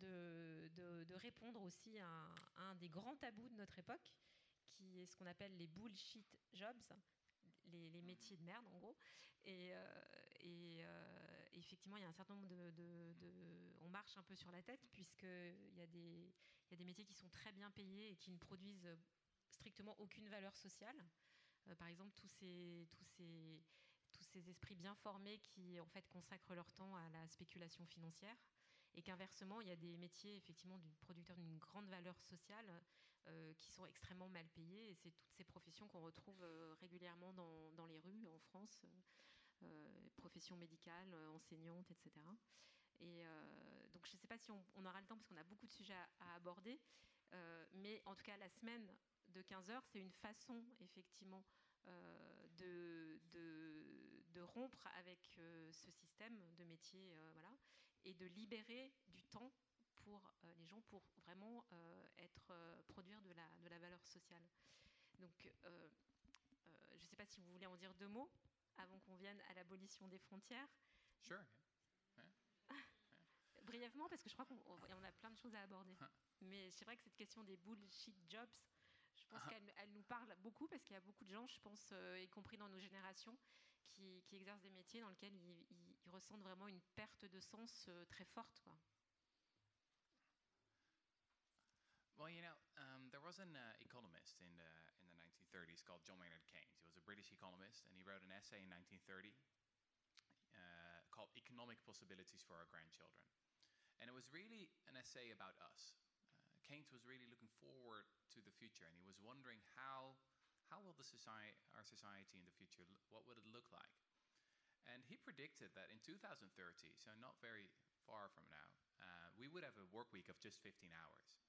de, de, répondre aussi à un, des grands tabous de notre époque, qui est ce qu'on appelle les bullshit jobs, les, les, métiers de merde en gros. Et, et effectivement, il y a un certain nombre de, On marche un peu sur la tête, puisqu'il y, a des, y a des métiers qui sont très bien payés et qui ne produisent strictement aucune valeur sociale. Euh, par exemple, tous ces, tous, ces, tous ces esprits bien formés qui en fait consacrent leur temps à la spéculation financière et qu'inversement, il y a des métiers effectivement du producteur d'une grande valeur sociale euh, qui sont extrêmement mal payés. Et c'est toutes ces professions qu'on retrouve euh, régulièrement dans, dans, les rues en France. Euh, profession médicale, euh, enseignante, etc. Et donc je ne sais pas si on, aura le temps parce qu'on a beaucoup de sujets à, aborder, mais en tout cas la semaine de 15 heures, c'est une façon effectivement de, de, rompre avec ce système de métier, voilà, et de libérer du temps pour les gens pour vraiment être produire de la, de la valeur sociale. Donc, je ne sais pas si vous voulez en dire deux mots avant qu'on vienne à l'abolition des frontières Sure. Brièvement, parce que je crois qu'on a plein de choses à aborder. Mais c'est vrai que cette question des bullshit jobs, je pense uh-huh. qu'elle elle nous parle beaucoup parce qu'il y a beaucoup de gens, je pense, euh, y compris dans nos générations, qui, qui, exercent des métiers dans lesquels ils, ils, ressentent vraiment une perte de sens euh, très forte. Quoi. Well, you know, um, there was an uh, economist in the in the 1930s called John Maynard Keynes. He was a British economist, and he wrote an essay in 1930 uh, called "Economic Possibilities for Our Grandchildren," and it was really an essay about us. Uh, Keynes was really looking forward to the future, and he was wondering how how will the society, our society in the future, what would it look like? And he predicted that in 2030, so not very far from now, uh, we would have a work week of just 15 hours.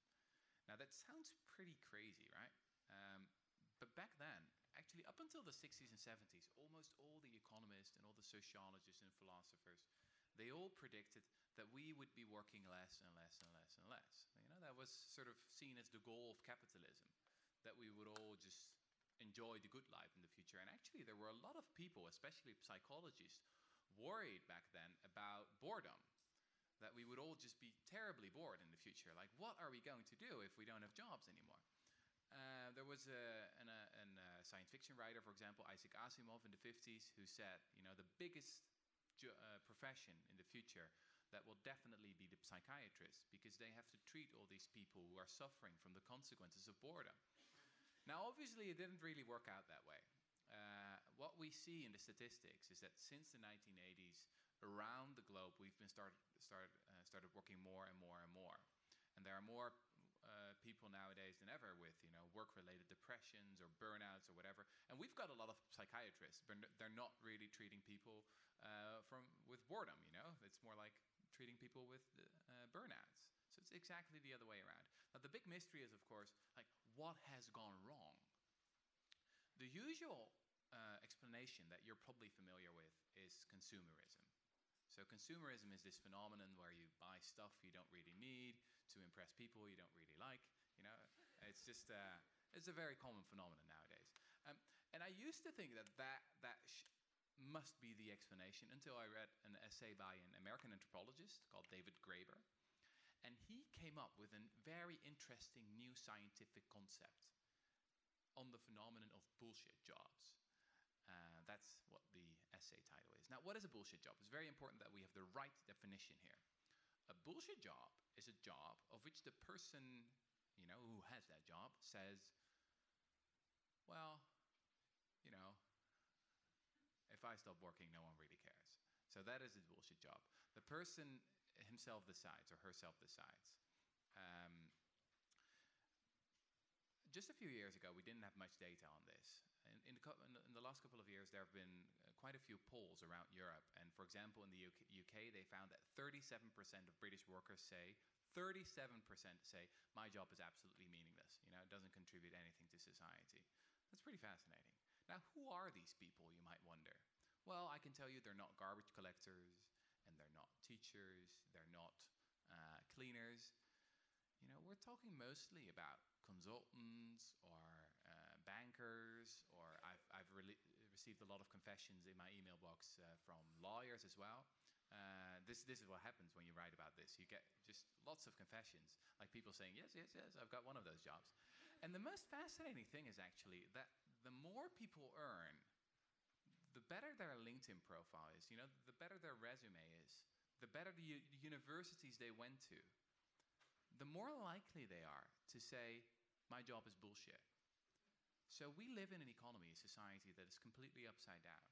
Now that sounds pretty crazy, right? Um, but back then, actually up until the 60s and 70s, almost all the economists and all the sociologists and philosophers, they all predicted that we would be working less and less and less and less. You know, that was sort of seen as the goal of capitalism, that we would all just enjoy the good life in the future. And actually, there were a lot of people, especially psychologists, worried back then about boredom. That we would all just be terribly bored in the future. Like, what are we going to do if we don't have jobs anymore? Uh, there was a, an, a, an, uh science fiction writer, for example, Isaac Asimov in the 50s, who said, you know, the biggest uh, profession in the future that will definitely be the psychiatrist because they have to treat all these people who are suffering from the consequences of boredom. Now, obviously, it didn't really work out that way. Uh, what we see in the statistics is that since the 1980s, around the globe, we've been started started uh, started working more and more and more, and there are more uh, people nowadays than ever with you know work-related depressions or burnouts or whatever. And we've got a lot of psychiatrists, but they're not really treating people uh, from with boredom. You know, it's more like treating people with uh, burnouts. So it's exactly the other way around. Now the big mystery is, of course, like what has gone wrong. The usual uh, explanation that you're probably familiar with is consumerism. So consumerism is this phenomenon where you buy stuff you don't really need to impress people you don't really like. You know, it's just uh, it's a very common phenomenon nowadays. Um, and I used to think that that that must be the explanation until I read an essay by an American anthropologist called David Graeber, and he came up with a very interesting new scientific concept on the phenomenon of bullshit jobs. Uh, that's what the essay title is. Now, what is a bullshit job? It's very important that we have the right definition here. A bullshit job is a job of which the person, you know, who has that job says, well, you know, if I stop working, no one really cares. So that is a bullshit job. The person himself decides or herself decides. Um, just a few years ago, we didn't have much data on this. In, in, the, in, the, last couple of years, there have been quite a few polls around Europe. And for example, in the UK, UK, they found that 37% of British workers say, 37% say, my job is absolutely meaningless. You know, it doesn't contribute anything to society. That's pretty fascinating. Now, who are these people, you might wonder? Well, I can tell you they're not garbage collectors, and they're not teachers, they're not uh, cleaners. You know, we're talking mostly about consultants or uh, bankers, or I've, I've received a lot of confessions in my email box uh, from lawyers as well. Uh, this, this is what happens when you write about this. You get just lots of confessions, like people saying, Yes, yes, yes, I've got one of those jobs. And the most fascinating thing is actually that the more people earn, the better their LinkedIn profile is, you know, the better their resume is, the better the, u- the universities they went to, the more likely they are to say, my job is bullshit. So we live in an economy, a society that is completely upside down.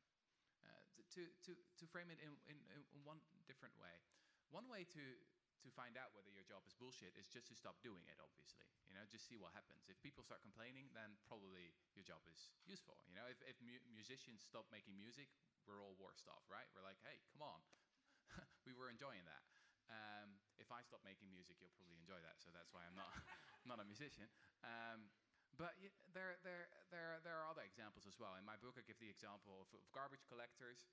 Uh, to, to, to frame it in, in, in one different way, one way to, to find out whether your job is bullshit is just to stop doing it, obviously. You know, just see what happens. If people start complaining, then probably your job is useful. You know, if, if mu- musicians stop making music, we're all worse off, right? We're like, hey, come on. we were enjoying that. Um, if I stop making music, you'll probably enjoy that. So that's why I'm not, not a musician. Um, but there, there, there, there are other examples as well. In my book, I give the example of, of garbage collectors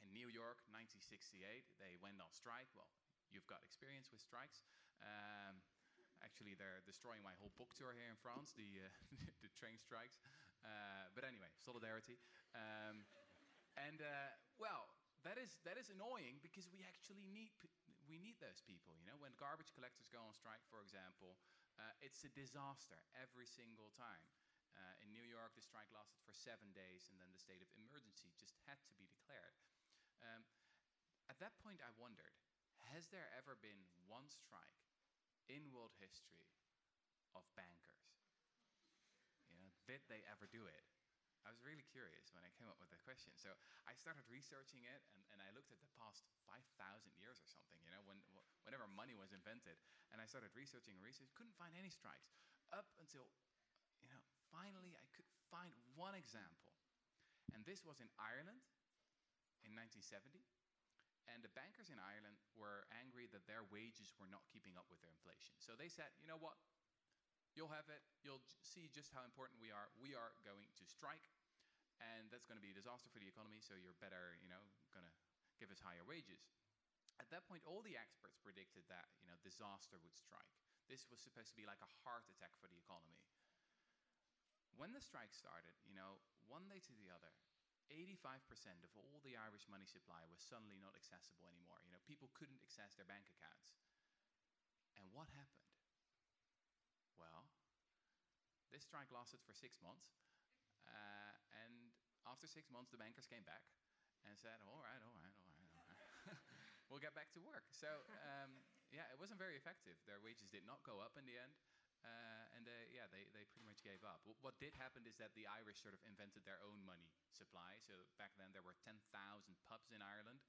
in New York, 1968. They went on strike. Well, you've got experience with strikes. Um, actually, they're destroying my whole book tour here in France, the, uh, the train strikes. Uh, but anyway, solidarity. Um, and uh, well, that is that is annoying because we actually need we need those people. You know, when garbage collectors go on strike, for example, uh, it's a disaster every single time. Uh, in New York, the strike lasted for seven days, and then the state of emergency just had to be declared. Um, at that point, I wondered: Has there ever been one strike in world history of bankers? did they ever do it? I was really curious when I came up with the question. So I started researching it, and, and I looked at the past 5,000 years or something, you know, when, whenever money was invented. And I started researching and researching, couldn't find any strikes. Up until, you know, finally I could find one example. And this was in Ireland in 1970. And the bankers in Ireland were angry that their wages were not keeping up with their inflation. So they said, you know what? You'll have it. You'll see just how important we are. We are going to strike, and that's going to be a disaster for the economy. So you're better, you know, going to give us higher wages. At that point, all the experts predicted that you know disaster would strike. This was supposed to be like a heart attack for the economy. When the strike started, you know, one day to the other, 85% of all the Irish money supply was suddenly not accessible anymore. You know, people couldn't access their bank accounts. And what happened? Well, this strike lasted for six months. Uh, after six months, the bankers came back and said, all right, all right, all right, all right. we'll get back to work. So, um, yeah, it wasn't very effective. Their wages did not go up in the end. Uh, and they, yeah, they, they pretty much gave up. What did happen is that the Irish sort of invented their own money supply. So back then there were 10,000 pubs in Ireland.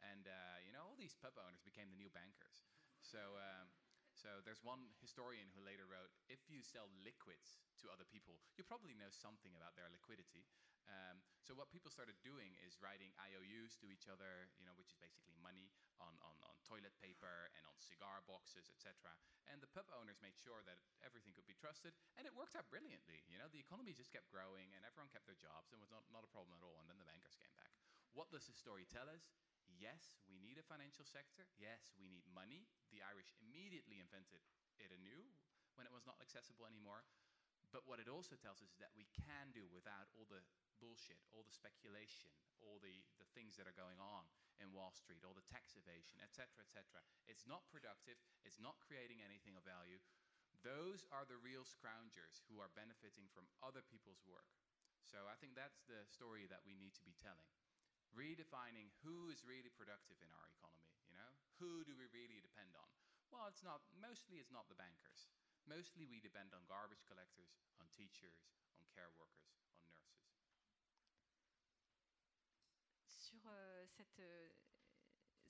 And, uh, you know, all these pub owners became the new bankers. So, um, so there's one historian who later wrote, if you sell liquids to other people, you probably know something about their liquidity. Um, so what people started doing is writing IOUs to each other, you know, which is basically money on, on, on toilet paper and on cigar boxes, etc. And the pub owners made sure that everything could be trusted, and it worked out brilliantly. You know, the economy just kept growing, and everyone kept their jobs, and was not, not a problem at all. And then the bankers came back. What does the story tell us? Yes, we need a financial sector. Yes, we need money. The Irish immediately invented it anew when it was not accessible anymore. But what it also tells us is that we can do without all the bullshit, all the speculation, all the, the things that are going on in Wall Street, all the tax evasion, etc., etc. It's not productive. It's not creating anything of value. Those are the real scroungers who are benefiting from other people's work. So I think that's the story that we need to be telling redefining who is really productive in our economy, you know? Who do we really depend on? Well, it's not, mostly it's not the bankers. Mostly we depend on garbage collectors, on teachers, on care workers, on nurses. Sur euh, cette, euh,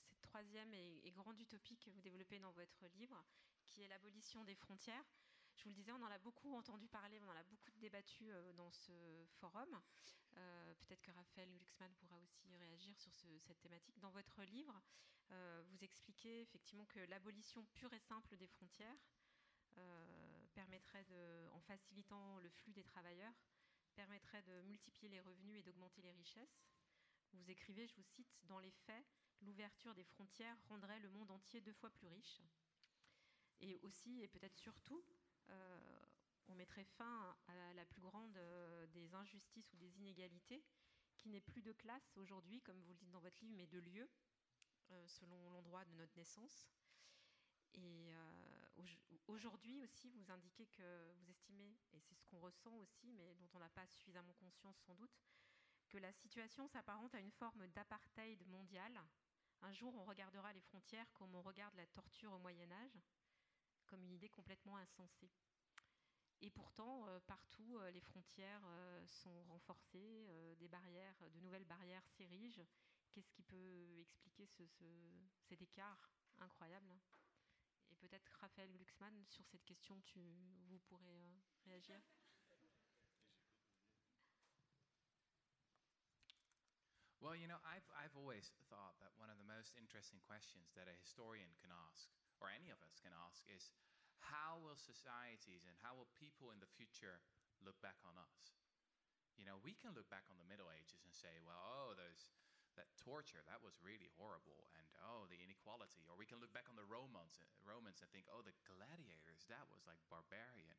cette, troisième et, et, grande utopie que vous développez dans votre livre, qui est l'abolition des frontières, je vous le disais, on en a beaucoup entendu parler, on en a beaucoup débattu euh, dans ce forum. Euh, peut-être que Raphaël Glucksmann pourra aussi réagir sur ce, cette thématique. Dans votre livre, euh, vous expliquez effectivement que l'abolition pure et simple des frontières permettrait, de, en facilitant le flux des travailleurs, permettrait de multiplier les revenus et d'augmenter les richesses. Vous écrivez, je vous cite, Dans les faits, l'ouverture des frontières rendrait le monde entier deux fois plus riche. Et aussi, et peut-être surtout, on mettrait fin à la plus grande euh, des injustices ou des inégalités, qui n'est plus de classe aujourd'hui, comme vous le dites dans votre livre, mais de lieu, euh, selon l'endroit de notre naissance. Et aujourd'hui aussi, vous indiquez que vous estimez, et c'est ce qu'on ressent aussi, mais dont on n'a pas suffisamment conscience sans doute, que la situation s'apparente à une forme d'apartheid mondial. Un jour, on regardera les frontières comme on regarde la torture au Moyen Âge, comme une idée complètement insensée. Et pourtant, euh, partout, euh, les frontières euh, sont renforcées, des barrières, de nouvelles barrières s'érigent. Qu'est-ce qui peut expliquer ce, ce, cet écart incroyable? Et peut-être Raphaël Glucksmann, sur cette question, tu, vous pourrez réagir Well, you know, I've, I've always thought that one of the most interesting questions that a historian can ask, or any of us can ask, is how will societies and how will people in the future look back on us? You know, we can look back on the Middle Ages and say, well, oh, those, that torture, that was really horrible, and oh, the inequality. Or we can look back on the Romans, Romans and think, oh, the gladiators, that was like barbarian.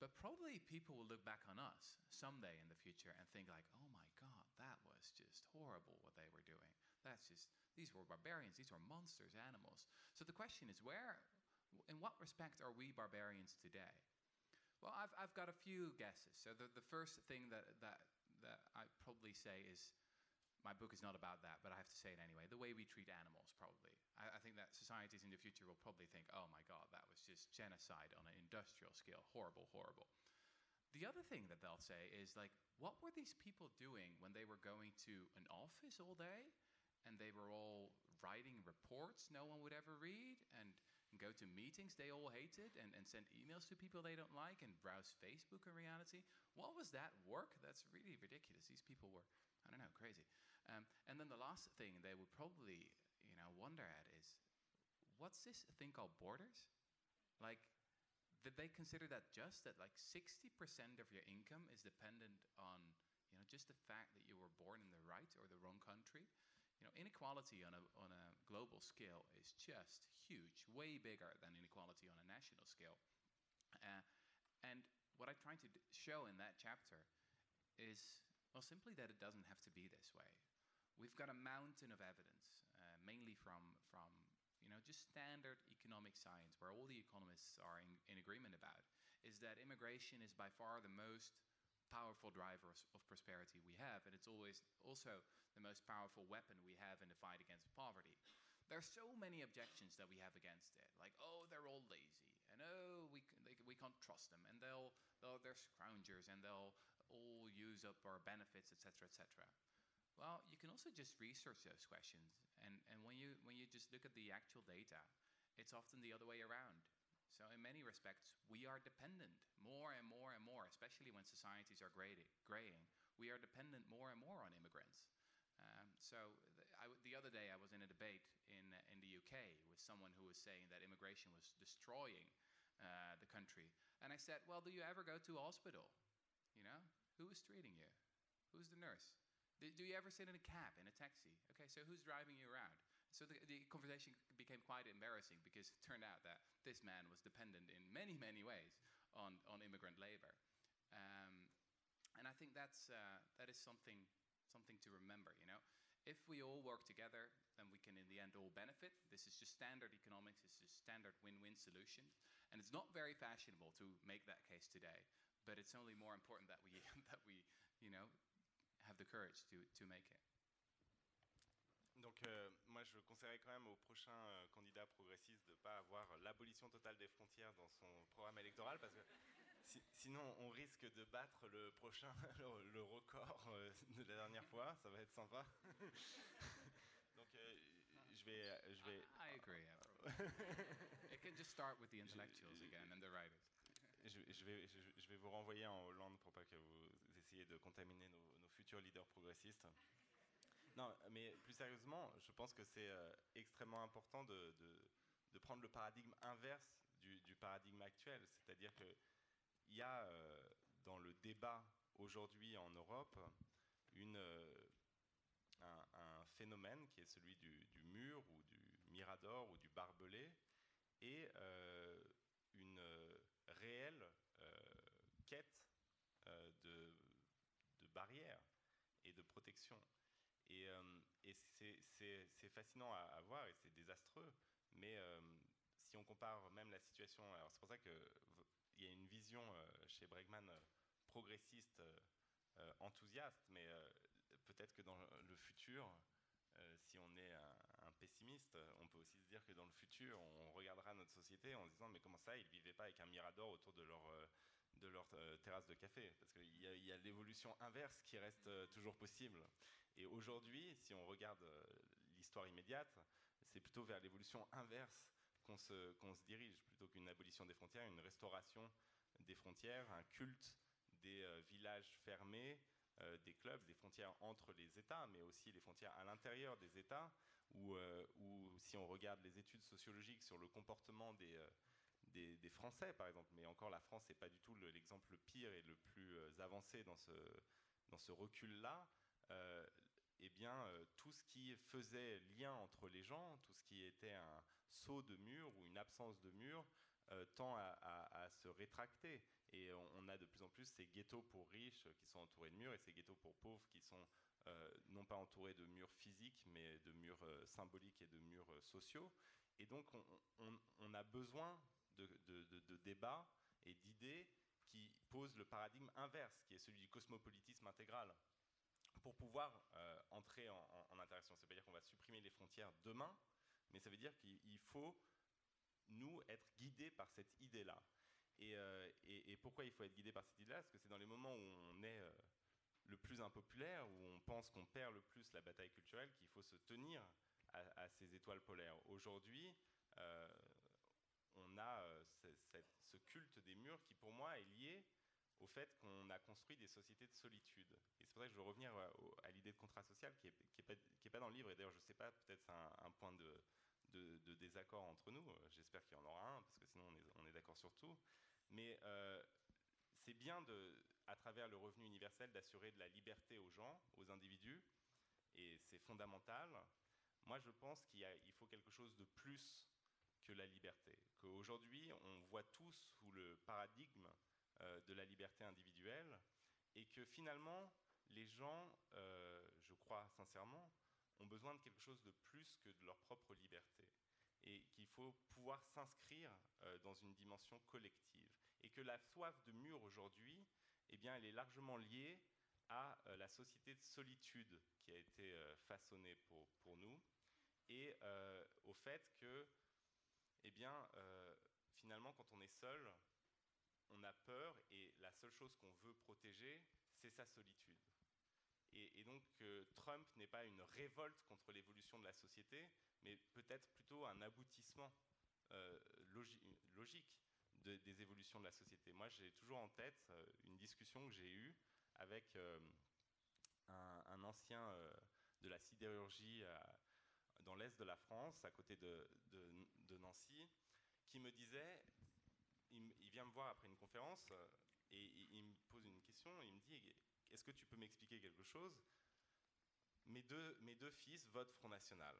But probably people will look back on us someday in the future and think like, oh my God, that was just horrible what they were doing. That's just, these were barbarians, these were monsters, animals. So the question is, where, in what respect are we barbarians today? Well, I've, I've got a few guesses. So the, the first thing that, that, that I probably say is, my book is not about that, but I have to say it anyway. The way we treat animals, probably. I, I, think that societies in the future will probably think, oh my God, that was just genocide on an industrial scale. Horrible, horrible. the other thing that they'll say is like, what were these people doing when they were going to an office all day and they were all writing reports no one would ever read and, and go to meetings they all hated and, and send emails to people they don't like and browse Facebook in reality? What was that work? That's really ridiculous. These people were, I don't know, crazy. Um, and then the last thing they would probably, you know, wonder at is, what's this thing called borders? Like, did they consider that just that like 60% of your income is dependent on you know just the fact that you were born in the right or the wrong country? You know inequality on a, on a global scale is just huge way bigger than inequality on a national scale. Uh, and what i'm trying to show in that chapter is well simply that it doesn't have to be this way we've got a mountain of evidence uh, mainly from from you know, just standard economic science, where all the economists are in, in agreement about, is that immigration is by far the most powerful driver of prosperity we have, and it's always also the most powerful weapon we have in the fight against poverty. There are so many objections that we have against it, like oh they're all lazy, and oh we they, we can't trust them, and they'll, they'll they're scroungers, and they'll all use up our benefits, etc., etc. Well, you can also just research those questions, and, and when you when you just look at the actual data, it's often the other way around. So in many respects, we are dependent more and more and more, especially when societies are graying. We are dependent more and more on immigrants. Um, so the, the other day, I was in a debate in in the UK with someone who was saying that immigration was destroying uh, the country, and I said, "Well, do you ever go to a hospital? You know, who is treating you? Who's the nurse? Do you ever sit in a cab, in a taxi? Okay, so who's driving you around? So the, the conversation became quite embarrassing because it turned out that this man was dependent in many, many ways on, on immigrant labor. Um, and I think that's, uh, that is something, something to remember, you know. If we all work together, then we can in the end all benefit. This is just standard economics, this is standard win-win solution. And it's not very fashionable to make that case today, but it's only more important that we, that we you know, have the courage to, to make it. Donc euh, moi je conseillerais quand même au prochain euh, candidat progressiste de ne pas avoir l'abolition totale des frontières dans son programme électoral parce que si, sinon on risque de battre le prochain, le, le record euh, de la dernière fois, ça va être sympa. Donc euh, je vais... Je vais I, I agree. It can just start with the intellectuals je, again and the writers. Je, je, vais, je, vais vous renvoyer en Hollande pour pas que vous essayiez de contaminer nos, futurs leaders progressistes. Non, mais plus sérieusement, je pense que c'est euh, extrêmement important de, de, prendre le paradigme inverse du, du paradigme actuel. C'est-à-dire qu'il y a euh, dans le débat aujourd'hui en Europe une, euh, un, phénomène qui est celui du, mur ou du mirador ou du barbelé et une réelle quête de, de barrières et de protection. Et, euh, c'est fascinant à, à, voir et c'est désastreux, mais euh, si on compare même la situation, alors c'est pour ça qu'il y a une vision euh, chez Bregman progressiste, enthousiaste, mais peut-être que dans le futur, si on est un, un, pessimiste, on peut aussi se dire que dans le futur, on regardera notre société en se disant mais comment ça, ils ne vivaient pas avec un mirador autour de leur de leur euh, terrasse de café, parce qu'il y a, l'évolution inverse qui reste euh, toujours possible. Et aujourd'hui, si on regarde euh, l'histoire immédiate, c'est plutôt vers l'évolution inverse qu'on se, qu'on se dirige, plutôt qu'une abolition des frontières, une restauration des frontières, un culte des villages fermés, des clubs, des frontières entre les États, mais aussi les frontières à l'intérieur des États, où, où, si on regarde les études sociologiques sur le comportement des, des, Français, par exemple. Mais encore, la France n'est pas du tout l'exemple le, pire et le plus euh, avancé dans ce, recul-là. Euh, eh bien, euh, tout ce qui faisait lien entre les gens, tout ce qui était un saut de mur ou une absence de mur, tend à, se rétracter. Et on, a de plus en plus ces ghettos pour riches qui sont entourés de murs et ces ghettos pour pauvres qui sont non pas entourés de murs physiques, mais de murs symboliques et de murs sociaux. Et donc, on, on, on a besoin de, débats et d'idées qui posent le paradigme inverse, qui est celui du cosmopolitisme intégral, pour pouvoir euh, entrer en, interaction. Ça veut dire qu'on va supprimer les frontières demain, mais ça veut dire qu'il faut, nous, être guidés par cette idée-là. Et, et, pourquoi il faut être guidé par cette idée-là? Parce que c'est dans les moments où on est le plus impopulaire, où on pense qu'on perd le plus la bataille culturelle, qu'il faut se tenir à, ces étoiles polaires. Aujourd'hui, on a ce culte des murs qui, pour moi, est lié au fait qu'on a construit des sociétés de solitude. Et c'est pour ça que je veux revenir euh, à, l'idée de contrat social qui n'est pas, dans le livre. Et d'ailleurs, je ne sais pas, peut-être c'est un, point de, désaccord entre nous. Euh, j'espère qu'il y en aura un, parce que sinon on est, d'accord sur tout. Mais euh, c'est bien, à travers le revenu universel, d'assurer de la liberté aux gens, aux individus. Et c'est fondamental. Moi, je pense qu'il il faut quelque chose de plus que la liberté. Qu'aujourd'hui, on voit tous sous le paradigme euh, de la liberté individuelle, et que finalement, les gens, euh, je crois sincèrement, ont besoin de quelque chose de plus que de leur propre liberté, et qu'il faut pouvoir s'inscrire euh, dans une dimension collective, et que la soif de mur aujourd'hui, eh bien, elle est largement liée à la société de solitude qui a été façonnée pour, nous, et au fait que, eh bien, finalement, quand on est seul, on a peur et la seule chose qu'on veut protéger, c'est sa solitude. Et, donc euh, Trump n'est pas une révolte contre l'évolution de la société, mais peut-être plutôt un aboutissement euh, logique des évolutions de la société. Moi, j'ai toujours en tête euh, une discussion que j'ai eue avec un, ancien de la sidérurgie dans l'est de la France, à côté de Nancy, qui me disait il, vient me voir après une conférence euh, et il, me pose une question. Il me dit Est-ce que tu peux m'expliquer quelque chose? Mes deux, fils votent Front National.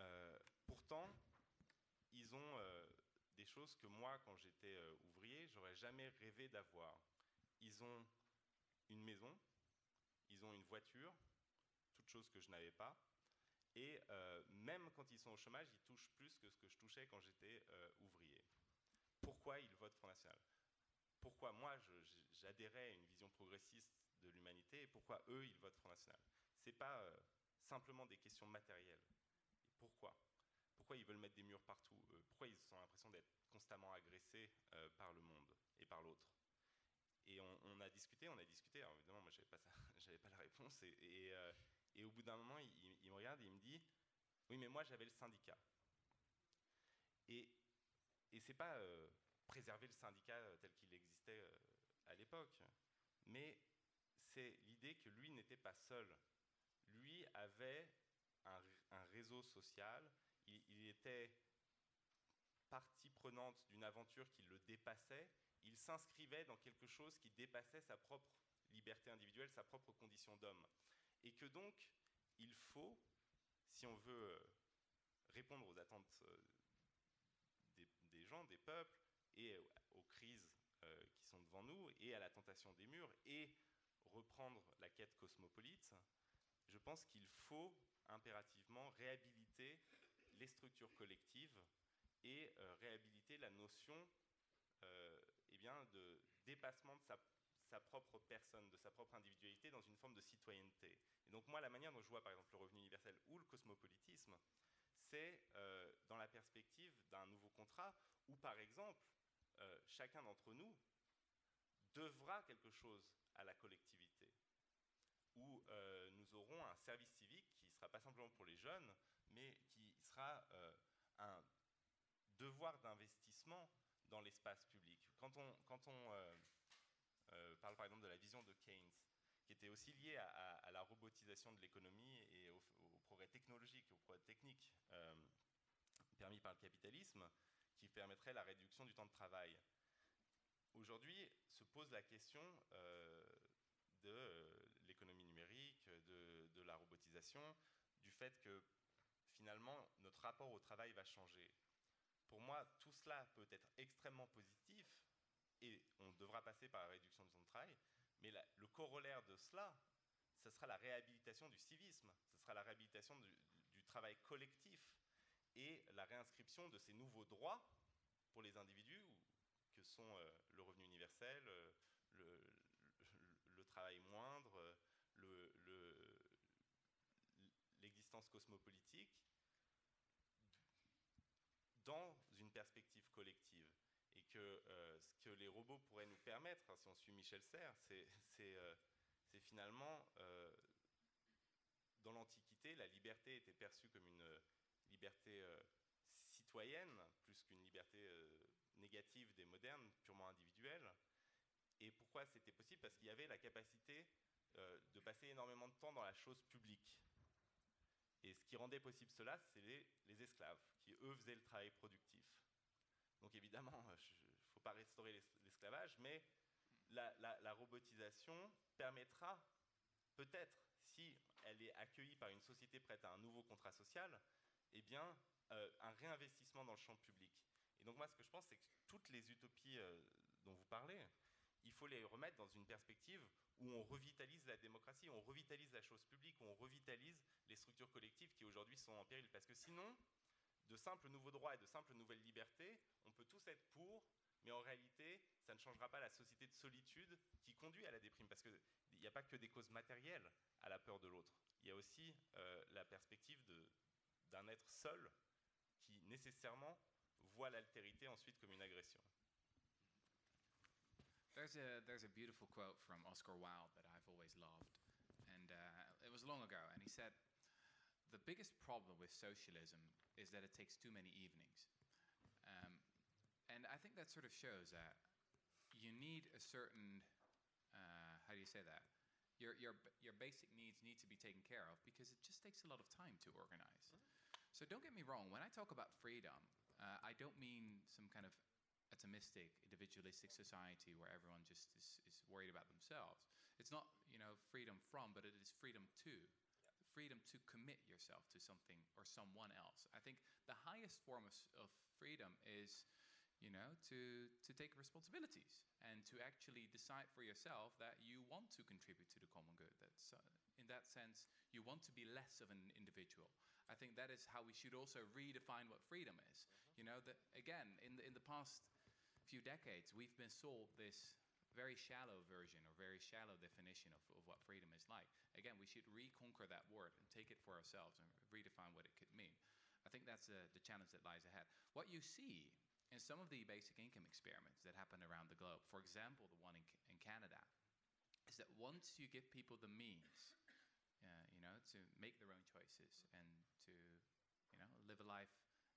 Euh, pourtant, ils ont euh, des choses que moi, quand j'étais ouvrier, j'aurais jamais rêvé d'avoir. Ils ont une maison, ils ont une voiture, toutes choses que je n'avais pas. Et même quand ils sont au chômage, ils touchent plus que ce que je touchais quand j'étais ouvrier pourquoi ils votent Front National? Pourquoi moi, j'adhérais à une vision progressiste de l'humanité et pourquoi eux, ils votent Front National? Ce n'est pas euh, simplement des questions matérielles. pourquoi? Pourquoi ils veulent mettre des murs partout? Pourquoi ils ont l'impression d'être constamment agressés euh, par le monde et par l'autre? Et on, a discuté, on a discuté. Alors évidemment, moi, j'avais pas pas la réponse. Euh, et, au bout d'un moment, il, me regarde et il me dit, oui, mais moi, j'avais le syndicat. Et et c'est pas euh, préserver le syndicat euh, tel qu'il existait euh, à l'époque, mais c'est l'idée que lui n'était pas seul. Lui avait un, réseau social, il, était partie prenante d'une aventure qui le dépassait, il s'inscrivait dans quelque chose qui dépassait sa propre liberté individuelle, sa propre condition d'homme. Et que donc, il faut, si on veut répondre aux attentes des peuples, et aux crises euh, qui sont devant nous, et à la tentation des murs, et reprendre la quête cosmopolite, je pense qu'il faut impérativement réhabiliter les structures collectives et euh, réhabiliter la notion euh, eh bien, de dépassement de sa, sa, propre personne, de sa propre individualité dans une forme de citoyenneté. Et donc moi, la manière dont je vois par exemple le revenu universel ou le cosmopolitisme, c'est euh, dans la perspective d'un nouveau contrat où, par exemple, euh, chacun d'entre nous devra quelque chose à la collectivité, où euh, nous aurons un service civique qui ne sera pas simplement pour les jeunes, mais qui sera un devoir d'investissement dans l'espace public. Quand on, quand on parle par exemple de la vision de Keynes, qui était aussi liée à, la robotisation de l'économie et au, progrès technologique, au progrès technique euh, permis par le capitalisme, qui permettrait la réduction du temps de travail. Aujourd'hui se pose la question euh, de euh, l'économie numérique, de, la robotisation, du fait que finalement notre rapport au travail va changer. Pour moi, tout cela peut être extrêmement positif et on devra passer par la réduction du temps de travail, mais le corollaire de cela, ce sera la réhabilitation du civisme, ce sera la réhabilitation du, travail collectif et la réinscription de ces nouveaux droits pour les individus, que sont euh, le revenu universel, euh, le, travail moindre, l'existence cosmopolitique, dans une perspective collective. Que euh, ce que les robots pourraient nous permettre, hein, si on suit Michel Serres, c'est euh, finalement, euh, dans l'Antiquité, la liberté était perçue comme une liberté citoyenne, plus qu'une liberté négative des modernes, purement individuelle. Et pourquoi c'était possible? Parce qu'il y avait la capacité de passer énormément de temps dans la chose publique. Et ce qui rendait possible cela, c'est les, esclaves, qui eux faisaient le travail productif. Donc évidemment, il ne faut pas restaurer l'esclavage, mais la, robotisation permettra peut-être, si elle est accueillie par une société prête à un nouveau contrat social, eh bien, euh, un réinvestissement dans le champ public. Et donc moi, ce que je pense, c'est que toutes les utopies euh, dont vous parlez, il faut les remettre dans une perspective où on revitalise la démocratie, on revitalise la chose publique, on revitalise les structures collectives qui aujourd'hui sont en péril. Parce que sinon, de simples nouveaux droits et de simples nouvelles libertés, on peut tous être pour, mais en réalité, ça ne changera pas la société de solitude qui conduit à la déprime, parce qu'il n'y a pas que des causes matérielles à la peur de l'autre. Il y a aussi euh, la perspective d'un être seul qui nécessairement voit l'altérité ensuite comme une agression. There's a, there's a beautiful quote from Oscar Wilde that I've always loved. And uh, it was long ago, and he said, The biggest problem with socialism is that it takes too many evenings. Um, and I think that sort of shows that you need a certain, uh, how do you say that? Your, your, your basic needs need to be taken care of because it just takes a lot of time to organize. So don't get me wrong, when I talk about freedom, uh, I don't mean some kind of atomistic, individualistic society where everyone just is, is worried about themselves. It's not, you know, freedom from, but it is freedom to freedom to commit yourself to something or someone else. I think the highest form of, of freedom is, you know, to, to take responsibilities and to actually decide for yourself that you want to contribute to the common good. That's, uh, in that sense, you want to be less of an individual. I think that is how we should also redefine what freedom is. Mm-hmm. You know, that again, in the, in the past few decades, we've been sold this very shallow version or very shallow definition of, of what freedom is like. Again, we should reconquer that word and take it for ourselves and redefine what it could mean. I think that's the, the challenge that lies ahead. What you see in some of the basic income experiments that happen around the globe, for example, the one in, in Canada, is that once you give people the means, uh, you know, to make their own choices and to, you know, live a life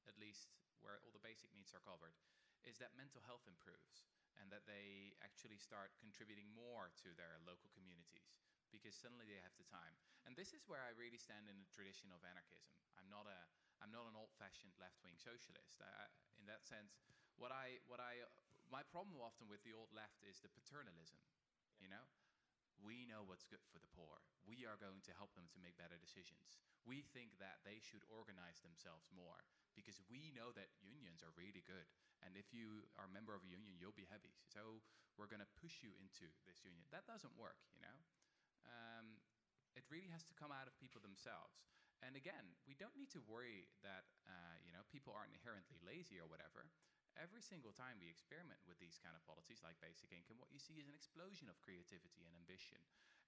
at least where all the basic needs are covered, is that mental health improves and that they actually start contributing more to their local communities because suddenly they have the time. And this is where I really stand in the tradition of anarchism. I'm not a I'm not an old-fashioned left-wing socialist. I, in that sense, what I what I my problem often with the old left is the paternalism. You know, we know what's good for the poor. We are going to help them to make better decisions. We think that they should organize themselves more because we know that unions are really good. And if you are a member of a union, you'll be happy. So we're going to push you into this union. That doesn't work, you know. Um, it really has to come out of people themselves. And again, we don't need to worry that uh, you know people aren't inherently lazy or whatever. Every single time we experiment with these kind of policies like basic income, what you see is an explosion of creativity and ambition.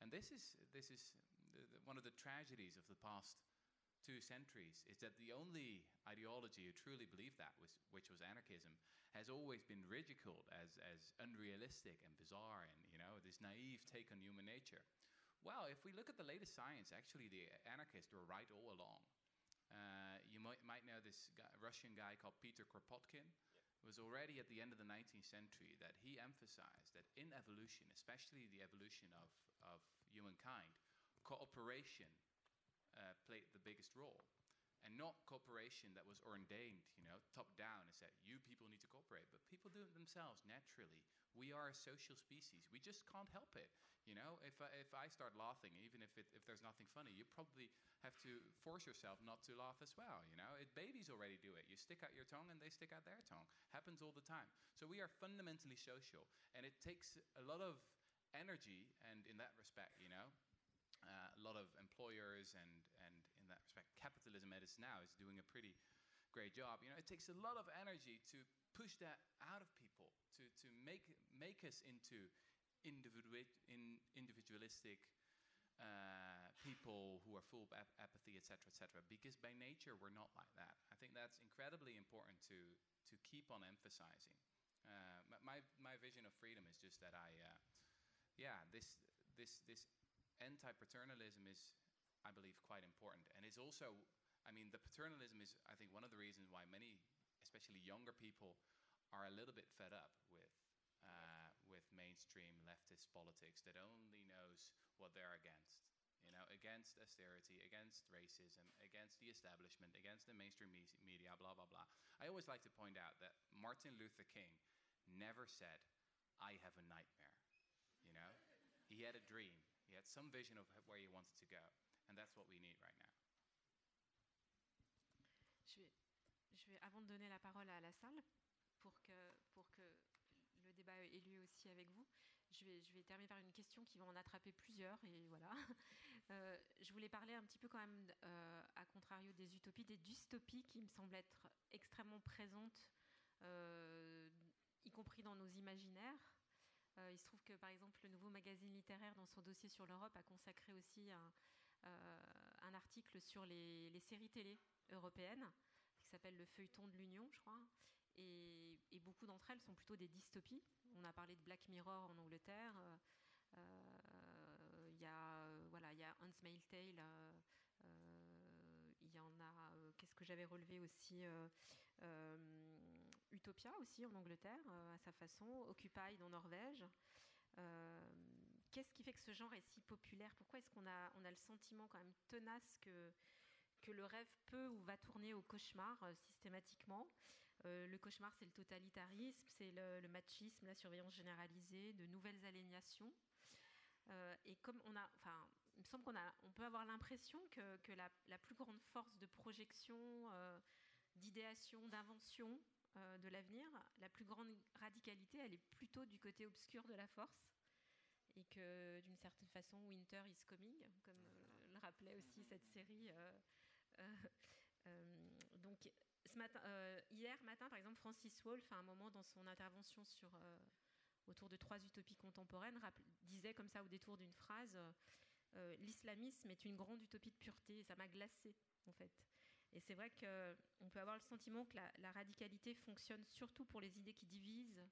And this is this is one of the tragedies of the past two centuries is that the only ideology who truly believed that, was, which was anarchism, has always been ridiculed as, as unrealistic and bizarre and, you know, this naive take on human nature. Well, if we look at the latest science, actually the anarchists were right all along. Uh, you might, might know this guy, Russian guy called Peter Kropotkin. It was already at the end of the 19th century that he emphasized that in evolution, especially the evolution of, of humankind, cooperation uh, played the biggest role. And not cooperation that was ordained, you know, top down and that you people need to cooperate. But people do it themselves naturally. We are a social species. We just can't help it. You know, if I, if I start laughing, even if, it, if there's nothing funny, you probably have to force yourself not to laugh as well. You know, it, babies already do it. You stick out your tongue and they stick out their tongue. Happens all the time. So we are fundamentally social. And it takes a lot of energy, and in that respect, you know, uh, a lot of employers and, respect, capitalism as it is now is doing a pretty great job. You know, it takes a lot of energy to push that out of people, to, to make, make us into individu- in individualistic uh, people who are full of ap- apathy, etc., etc. Because by nature we're not like that. I think that's incredibly important to to keep on emphasizing. Uh, my, my vision of freedom is just that I, uh, yeah, this, this, this anti-paternalism is, I believe, quite important. And it's also, I mean, the paternalism is, I think, one of the reasons why many, especially younger people, are a little bit fed up with, uh, with mainstream leftist politics that only knows what they're against. You know, against austerity, against racism, against the establishment, against the mainstream me- media, blah, blah, blah. I always like to point out that Martin Luther King never said, I have a nightmare. You know? He had a dream. He had some vision of where he wanted to go. And that's what we need right now. Je vais, je vais, avant de donner la parole à la salle, pour que, le débat ait lieu aussi avec vous, je vais, terminer par une question qui va en attraper plusieurs. Et voilà. Euh, je voulais parler un petit peu quand même, euh, à contrario des utopies, des dystopies qui me semblent être extrêmement présentes, euh, y compris dans nos imaginaires. Il se trouve que par exemple le nouveau magazine littéraire dans son dossier sur l'Europe a consacré aussi un, un article sur les, séries télé européennes qui s'appelle le feuilleton de l'Union, je crois. Et, beaucoup d'entre elles sont plutôt des dystopies. On a parlé de Black Mirror en Angleterre. Euh, il y a voilà, il y a. Il y en a. Qu'est-ce que j'avais relevé aussi Utopia aussi en Angleterre, euh, à sa façon, Occupied en Norvège. Euh, Qu'est-ce qui fait que ce genre est si populaire? Pourquoi est-ce qu'on a, on a le sentiment quand même tenace que, que le rêve peut ou va tourner au cauchemar euh, systématiquement? Euh, Le cauchemar, c'est le totalitarisme, c'est le, machisme, la surveillance généralisée, de nouvelles alignations. Euh, et comme on a, enfin, il me semble qu'on a, on peut avoir l'impression que, que la, la, plus grande force de projection, d'idéation, d'invention, de l'avenir, la plus grande radicalité, elle est plutôt du côté obscur de la force. Et que d'une certaine façon, Winter is coming, comme euh, le rappelait aussi cette série. Euh, donc, ce matin, hier matin, par exemple, Francis Wolff, à un moment dans son intervention sur, autour de trois utopies contemporaines, disait comme ça au détour d'une phrase L'islamisme est une grande utopie de pureté, et ça m'a glacé, en fait. Et c'est vrai qu'on peut avoir le sentiment que la, la, radicalité fonctionne surtout pour les idées qui divisent,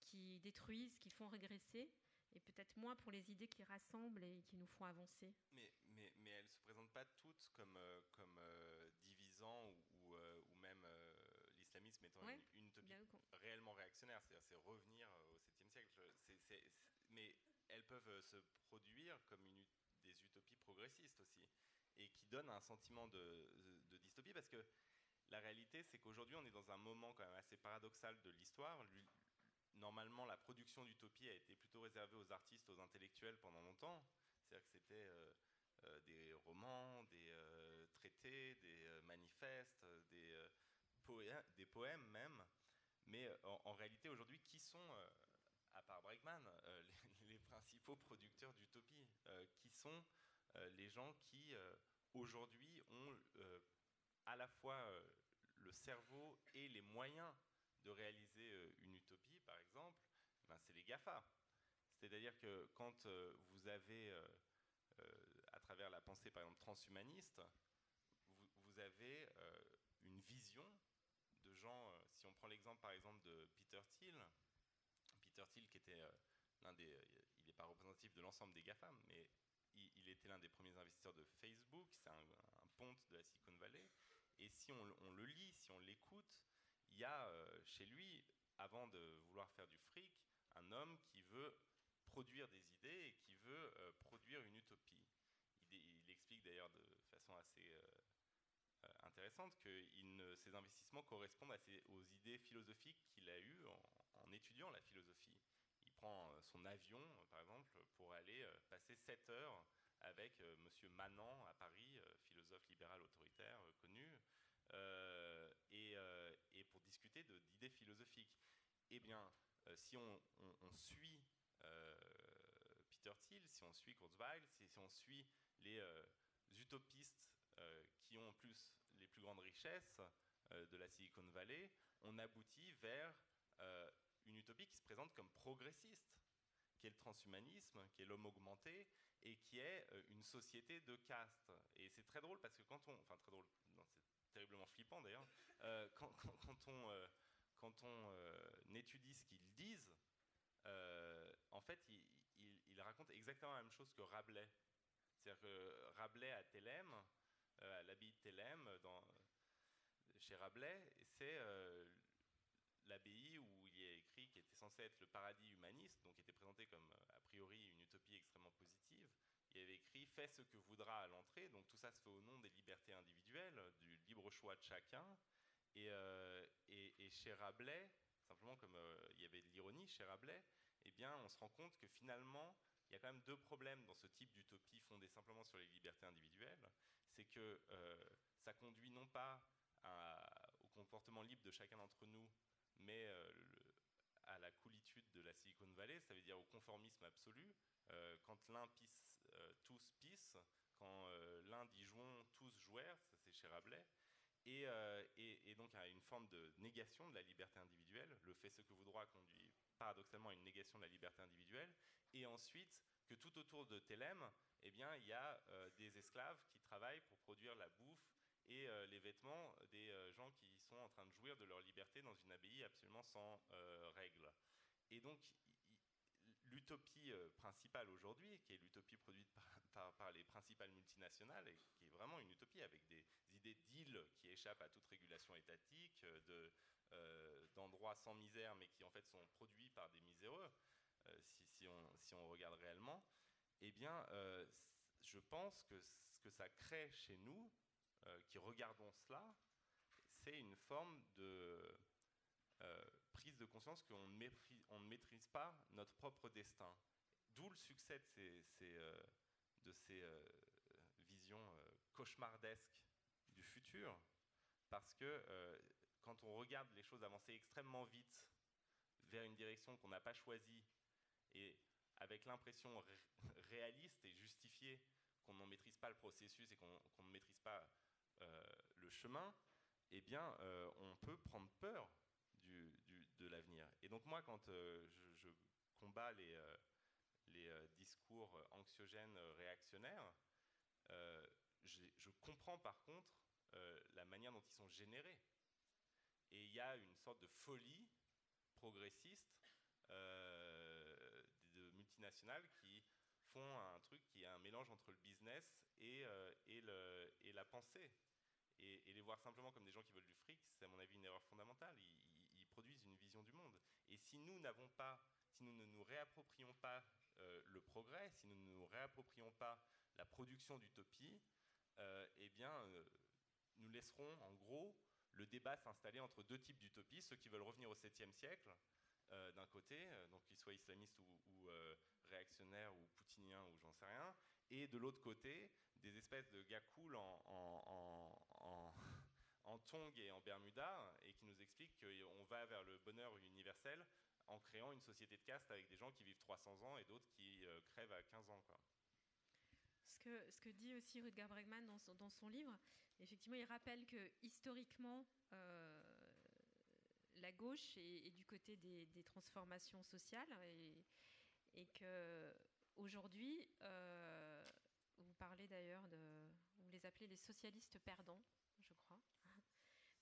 qui détruisent, qui font régresser, et peut-être moins pour les idées qui rassemblent et qui nous font avancer. Mais, mais, mais elles ne se présentent pas toutes comme, euh, comme euh, divisant ou, ou, euh, ou même l'islamisme étant ouais, une, une, utopie réellement réactionnaire, c'est-à-dire c'est revenir au 7e siècle. C est, c est, mais elles peuvent se produire comme une, des utopies progressistes aussi et qui donne un sentiment de, de, de dystopie parce que la réalité c'est qu'aujourd'hui on est dans un moment quand même assez paradoxal de l'histoire. Normalement la production d'utopie a été plutôt réservée aux artistes, aux intellectuels pendant longtemps. C'est-à-dire que c'était euh, euh, des romans, des euh, traités, des manifestes, des, poèmes, même. Mais en, réalité aujourd'hui qui sont, à part Bregman, les, les, principaux producteurs d'utopie? Qui sont les gens qui aujourd'hui ont à la fois le cerveau et les moyens de réaliser une utopie, ben c'est les GAFA. C'est-à-dire que quand vous avez, à travers la pensée, par exemple, transhumaniste, vous, avez une vision de gens, si on prend l'exemple, par exemple, de Peter Thiel, Peter Thiel qui était l'un des, il n'est pas représentatif de l'ensemble des GAFA, mais il, était l'un des premiers investisseurs de Facebook, c'est un, un, ponte de la Silicon Valley. Et si on, le lit, si on l'écoute, il y a euh, chez lui, avant de vouloir faire du fric, un homme qui veut produire des idées et qui veut euh, produire une utopie. Il, il explique d'ailleurs de façon assez euh, intéressante que il, ces investissements correspondent ses, aux idées philosophiques qu'il a eues en, étudiant la philosophie prend son avion, par exemple, pour aller passer 7 heures avec euh, Monsieur Manan à Paris, euh, philosophe libéral autoritaire euh, connu, et, discuter d'idées philosophiques. Eh bien, si on, suit Peter Thiel, si on suit Kurzweil, si, on suit les utopistes qui ont en plus les plus grandes richesses de la Silicon Valley, on aboutit vers une utopie qui se présente comme progressiste, qui est le transhumanisme, qui est l'homme augmenté, et qui est euh, une société de caste. Et c'est très drôle parce que quand on... Enfin, très drôle, terriblement flippant d'ailleurs. Euh, quand, quand, on, euh, quand on étudie ce qu'ils disent, en fait, ils, ils, racontent exactement la même chose que Rabelais. C'est-à-dire que Rabelais à Thélème, à l'abbaye de Thélème, dans, chez Rabelais, c'est l'abbaye où il est écrit qui était censé être le paradis humaniste, donc qui était présenté comme a priori une utopie extrêmement positive. Il avait écrit Fais ce que voudra à l'entrée, donc tout ça se fait au nom des libertés individuelles, du libre choix de chacun. Et, euh, chez Rabelais, simplement comme euh, il y avait de l'ironie chez Rabelais, eh bien, on se rend compte que finalement, il y a quand même deux problèmes dans ce type d'utopie fondée simplement sur les libertés individuelles. C'est que euh, ça conduit non pas au comportement libre de chacun d'entre nous, mais à la coolitude de la Silicon Valley, ça veut dire au conformisme absolu. Quand l'un pisse, tous. Quand l'un dit jouons, tous jouèrent, ça c'est chez Rabelais. Et, et, donc il y a une forme de négation de la liberté individuelle. Le fait ce que vous droit conduit paradoxalement à une négation de la liberté individuelle. Et ensuite, que tout autour de Thélème, eh bien, il y a des esclaves qui travaillent pour produire la bouffe et euh, les vêtements des euh, gens qui sont en train de jouir de leur liberté dans une abbaye absolument sans euh, règles. Et donc, l'utopie principale aujourd'hui, qui est l'utopie produite par, les principales multinationales, et qui est vraiment une utopie avec des idées d'îles qui échappent à toute régulation étatique, d'endroits sans misère, mais qui en fait sont produits par des miséreux, si, on, regarde réellement, eh bien, je pense que ce que ça crée chez nous, euh, qui regardons cela, c'est une forme de euh, prise de conscience qu'on ne, ne, maîtrise pas notre propre destin. D'où le succès de ces, euh, ces visions cauchemardesques du futur, parce que quand on regarde les choses avancer extrêmement vite vers une direction qu'on n'a pas choisie, et avec l'impression réaliste et justifiée qu'on n'en maîtrise pas le processus et qu'on ne maîtrise pas euh, le chemin, eh bien, euh, on peut prendre peur l'avenir. Et donc moi, quand euh, je, combats les, les discours anxiogènes réactionnaires, je comprends par contre la manière dont ils sont générés. Et il y a une sorte de folie progressiste de multinationales qui font un truc qui est un mélange entre le business et, la pensée et, les voir simplement comme des gens qui veulent du fric, c'est à mon avis une erreur fondamentale. Produisent une vision du monde. Et si nous n'avons pas, si nous ne nous réapproprions pas euh, le progrès, si nous ne nous réapproprions pas la production d'utopie, euh, eh bien, euh, nous laisserons en gros le débat s'installer entre deux types d'utopie, ceux qui veulent revenir au 7e siècle, d'un côté, donc qu'ils soient islamistes ou, réactionnaires ou poutiniens ou j'en sais rien, et de l'autre côté, des espèces de gars en, en, tongs et en Bermuda et qui nous expliquent qu'on va vers le bonheur universel en créant une société de caste avec des gens qui vivent 300 ans et d'autres qui euh, crèvent à 15 ans. Ce que, dit aussi Rutger Bregman dans son, livre, effectivement, il rappelle que historiquement, euh, la gauche est, du côté des, transformations sociales et, et que aujourd'hui, euh, vous parlez d'ailleurs de, vous les appelez les socialistes perdants.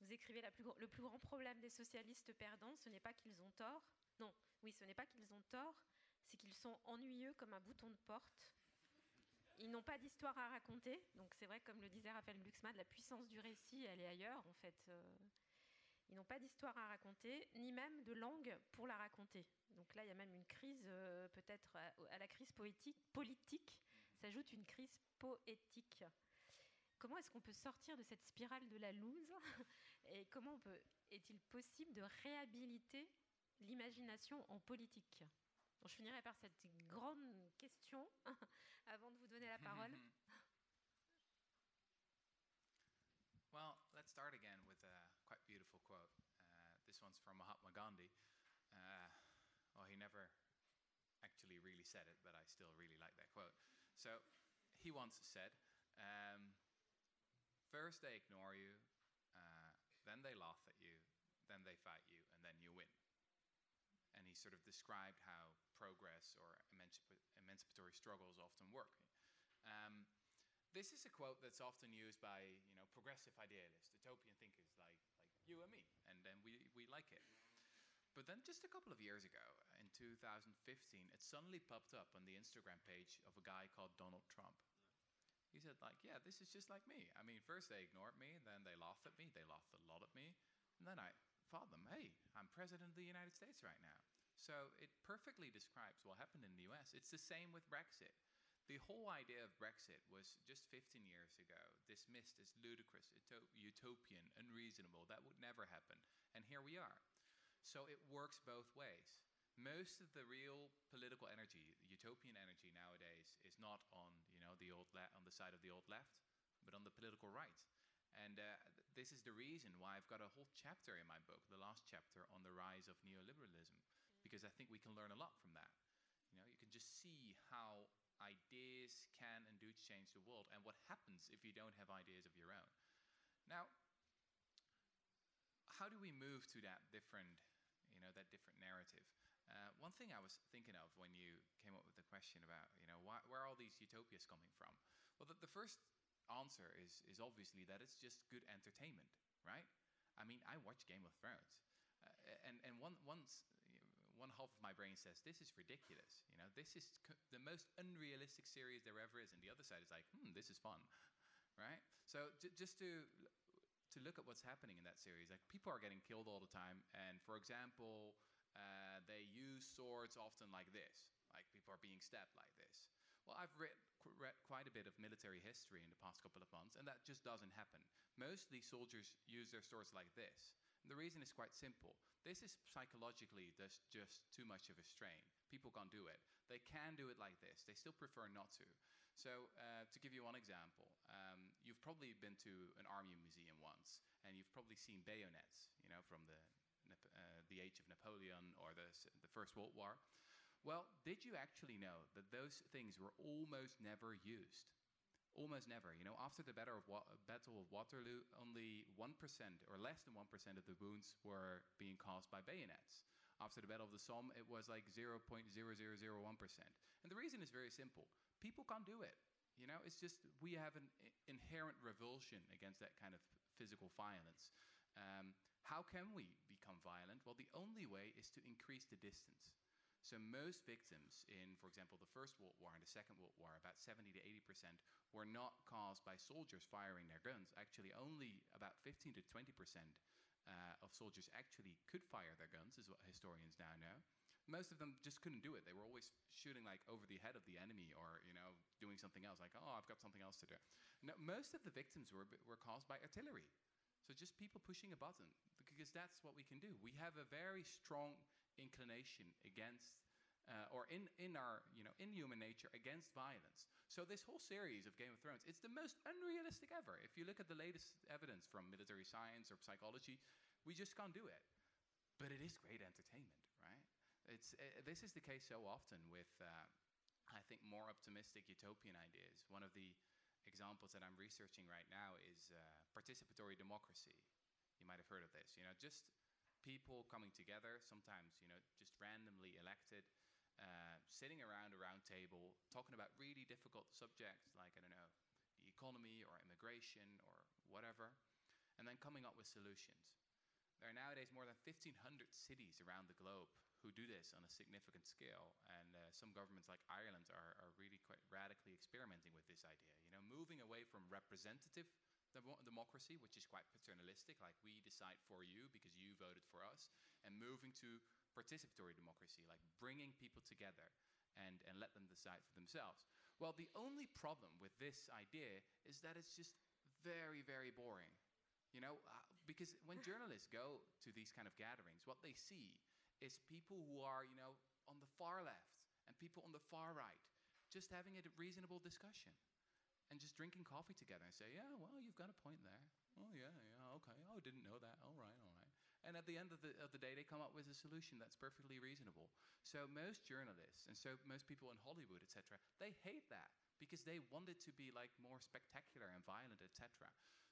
Vous écrivez le plus grand problème des socialistes perdants, ce n'est pas qu'ils ont tort. Non, oui, ce n'est pas qu'ils ont tort, c'est qu'ils sont ennuyeux comme un bouton de porte. Ils n'ont pas d'histoire à raconter. Donc c'est vrai, comme le disait Raphaël Glucksmann, la puissance du récit, elle est ailleurs en fait. Euh, ils n'ont pas d'histoire à raconter, ni même de langue pour la raconter. Donc là, il y a même une crise, euh, peut-être à, la crise poétique, politique, s'ajoute une crise poétique. Comment est-ce qu'on peut sortir de cette spirale de la loose? Et comment peut, est-il possible de réhabiliter l'imagination en politique? Je finirai par cette grande question avant de vous donner la parole. Well, let's start again with a quite beautiful quote. Uh, this one's from Mahatma Gandhi. Uh, well, he never actually really said it, but I still really like that quote. So he once said, um, First they ignore you, then they laugh at you, then they fight you, and then you win. And he sort of described how progress or emancip emancipatory struggles often work. Um, this is a quote that's often used by you know progressive idealists, utopian thinkers like like you and me, and then we we like it. But then just a couple of years ago, in 2015, it suddenly popped up on the Instagram page of a guy called Donald Trump. He said like, yeah, this is just like me. I mean, first they ignored me, then they laughed at me, they laughed a lot at me, and then I thought them, hey, I'm president of the United States right now. So it perfectly describes what happened in the US. It's the same with Brexit. The whole idea of Brexit was just 15 years ago dismissed as ludicrous, utopian, unreasonable. That would never happen. And here we are. So it works both ways. Most of the real political energy, utopian energy nowadays, is not on the old on the side of the old left, but on the political right. And uh, this is the reason why I've got a whole chapter in my book, the last chapter on the rise of neoliberalism, because I think we can learn a lot from that. You know, you can just see how ideas can and do change the world and what happens if you don't have ideas of your own. Now, how do we move to that different, you know, that different narrative? Uh, one thing I was thinking of when you came up with the question about, you know, why, where are all these utopias coming from? Well, the, the first answer is, is obviously that it's just good entertainment, right? I mean, I watch Game of Thrones. Uh, and and one, once one half of my brain says this is ridiculous. You know, this is the most unrealistic series there ever is, and the other side is like, hmm, this is fun, right? So just to to look at what's happening in that series, like people are getting killed all the time, and for example, uh, they use swords often like this, like people are being stabbed like this. Well, I've read, read quite a bit of military history in the past couple of months, and that just doesn't happen. Mostly soldiers use their swords like this. And the reason is quite simple. This is psychologically just, just too much of a strain. People can't do it. They can do it like this. They still prefer not to. So, uh, to give you one example, um, you've probably been to an army museum once, and you've probably seen bayonets, you know, from the the age of Napoleon or the, the First World War. Well, did you actually know that those things were almost never used? Almost never. You know, after the Battle of, Wa- Battle of Waterloo, only 1% or less than 1% of the wounds were being caused by bayonets. After the Battle of the Somme, it was like 0.0001%. And the reason is very simple people can't do it. You know, it's just we have an inherent revulsion against that kind of physical violence. Um, how can we become violent? Well, the only way is to increase the distance. So most victims in, for example, the First World War and the Second World War, about 70 to 80 percent, were not caused by soldiers firing their guns. Actually, only about 15 to 20 percent uh, of soldiers actually could fire their guns, is what historians now know. Most of them just couldn't do it. They were always shooting like over the head of the enemy, or you know, doing something else, like oh, I've got something else to do. No, most of the victims were were caused by artillery. So just people pushing a button, because that's what we can do. We have a very strong inclination against uh, or in, in our, you know, in human nature against violence. So this whole series of Game of Thrones, it's the most unrealistic ever. If you look at the latest evidence from military science or psychology, we just can't do it. But it is great entertainment, right? It's, uh, this is the case so often with, uh, I think, more optimistic utopian ideas. One of the examples that I'm researching right now is uh, participatory democracy. You might have heard of this. You know, just people coming together, sometimes, you know, just randomly elected, uh, sitting around a round table, talking about really difficult subjects like, I don't know, the economy or immigration or whatever, and then coming up with solutions. There are nowadays more than 1,500 cities around the globe who do this on a significant scale, and uh, some governments like Ireland are, are really quite radically experimenting with this idea. You know, moving away from representative democracy, which is quite paternalistic, like we decide for you because you voted for us, and moving to participatory democracy, like bringing people together and, and let them decide for themselves. Well, the only problem with this idea is that it's just very, very boring. You know, uh, because when journalists go to these kind of gatherings, what they see is people who are, you know, on the far left and people on the far right just having a reasonable discussion and just drinking coffee together and say, yeah, well, you've got a point there. Oh, yeah, yeah, okay. Oh, didn't know that. All right, all right. And at the end of the, of the day, they come up with a solution that's perfectly reasonable. So most journalists and so most people in Hollywood, etc., they hate that because they want it to be like more spectacular and violent, etc.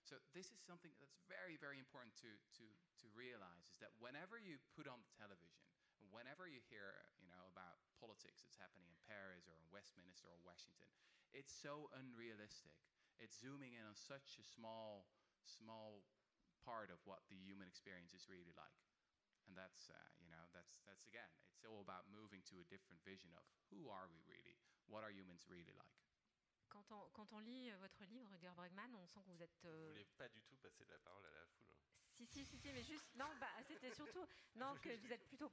So this is something that's very, very important to, to, to realize is that whenever you put on the television, whenever you hear, you know, about politics that's happening in Paris or in Westminster or Washington, it's so unrealistic. it's zooming in on such a small, small part of what the human experience is really like. And that's, uh, you know, that's, that's again, it's all about moving to a different vision of who are we really? What are humans really like? Quand on, quand on lit euh, votre livre, Rutger Bregman, on sent que vous êtes. Vous euh, voulez pas du tout passer la parole à la foule Si, si, si, si, mais juste, non, bah, c'était surtout, non, que vous êtes plutôt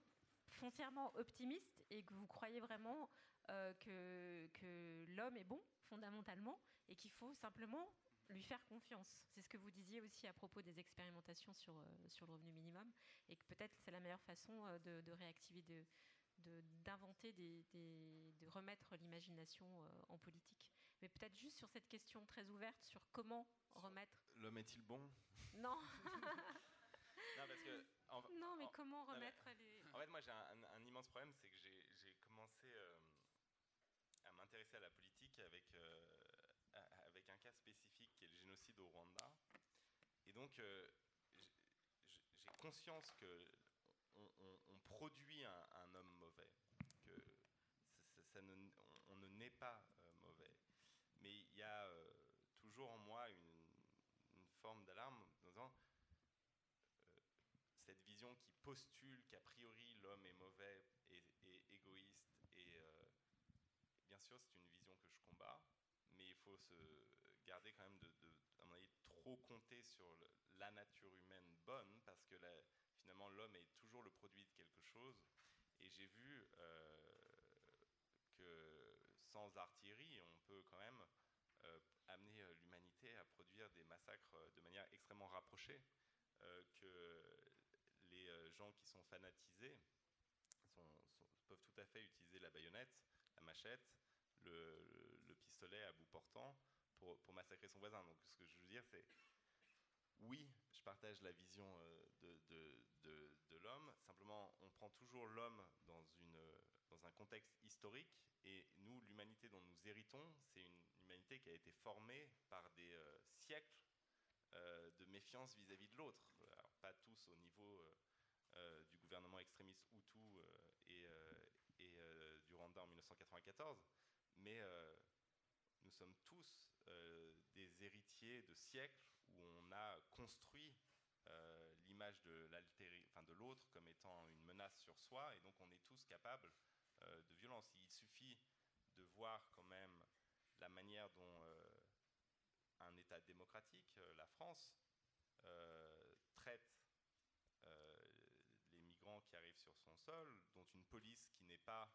foncièrement optimiste et que vous croyez vraiment euh, que, que l'homme est bon, fondamentalement, et qu'il faut simplement lui faire confiance. C'est ce que vous disiez aussi à propos des expérimentations sur, euh, sur le revenu minimum, et que peut-être c'est la meilleure façon euh, de, de réactiver, de de- d'inventer, des, des- de remettre l'imagination en politique. Mais peut-être juste sur cette question très ouverte sur comment remettre... L'homme est-il bon? Non, Non, parce que. en- non, mais en- comment remettre les... En fait, moi, j'ai un, immense problème, c'est que j'ai commencé euh, à m'intéresser à la politique avec, euh, avec un cas spécifique qui est le génocide au Rwanda. Et donc, euh, j'ai- conscience que on, produit un, homme mauvais, que ne- on, ne naît pas mauvais. Mais il y a toujours en moi une, une forme d'alarme en disant cette vision qui postule qu'a priori l'homme est mauvais et, et égoïste. Et euh, bien sûr, c'est une vision que je combats, mais il faut se garder quand même de, trop compter sur la nature humaine bonne, parce que finalement l'homme est toujours le produit de quelque chose. Et j'ai vu euh, que sans artillerie, on peut quand même euh, amener euh, l'humanité à produire des massacres de manière extrêmement rapprochée. que les gens qui sont fanatisés peuvent tout à fait utiliser la baïonnette, la machette, le, le- le pistolet à bout portant pour, massacrer son voisin. Donc ce que je veux dire, c'est oui, je partage la vision euh, de, de- de- l'homme. Simplement, on prend toujours l'homme dans, dans un contexte historique. Et nous, l'humanité dont nous héritons, c'est une humanité qui a été formée par des euh, siècles euh, de méfiance vis-à-vis de l'autre. Pas tous au niveau du gouvernement extrémiste Hutu et, et, du Rwanda en 1994, mais euh, nous sommes tous euh, des héritiers de siècles où on a construit euh, l'image de l'autre comme étant une menace sur soi, et donc on est tous capables de violence. Il suffit de voir quand même la manière dont un État démocratique, la France, traite les migrants qui arrivent sur son sol, dont une police qui n'est pas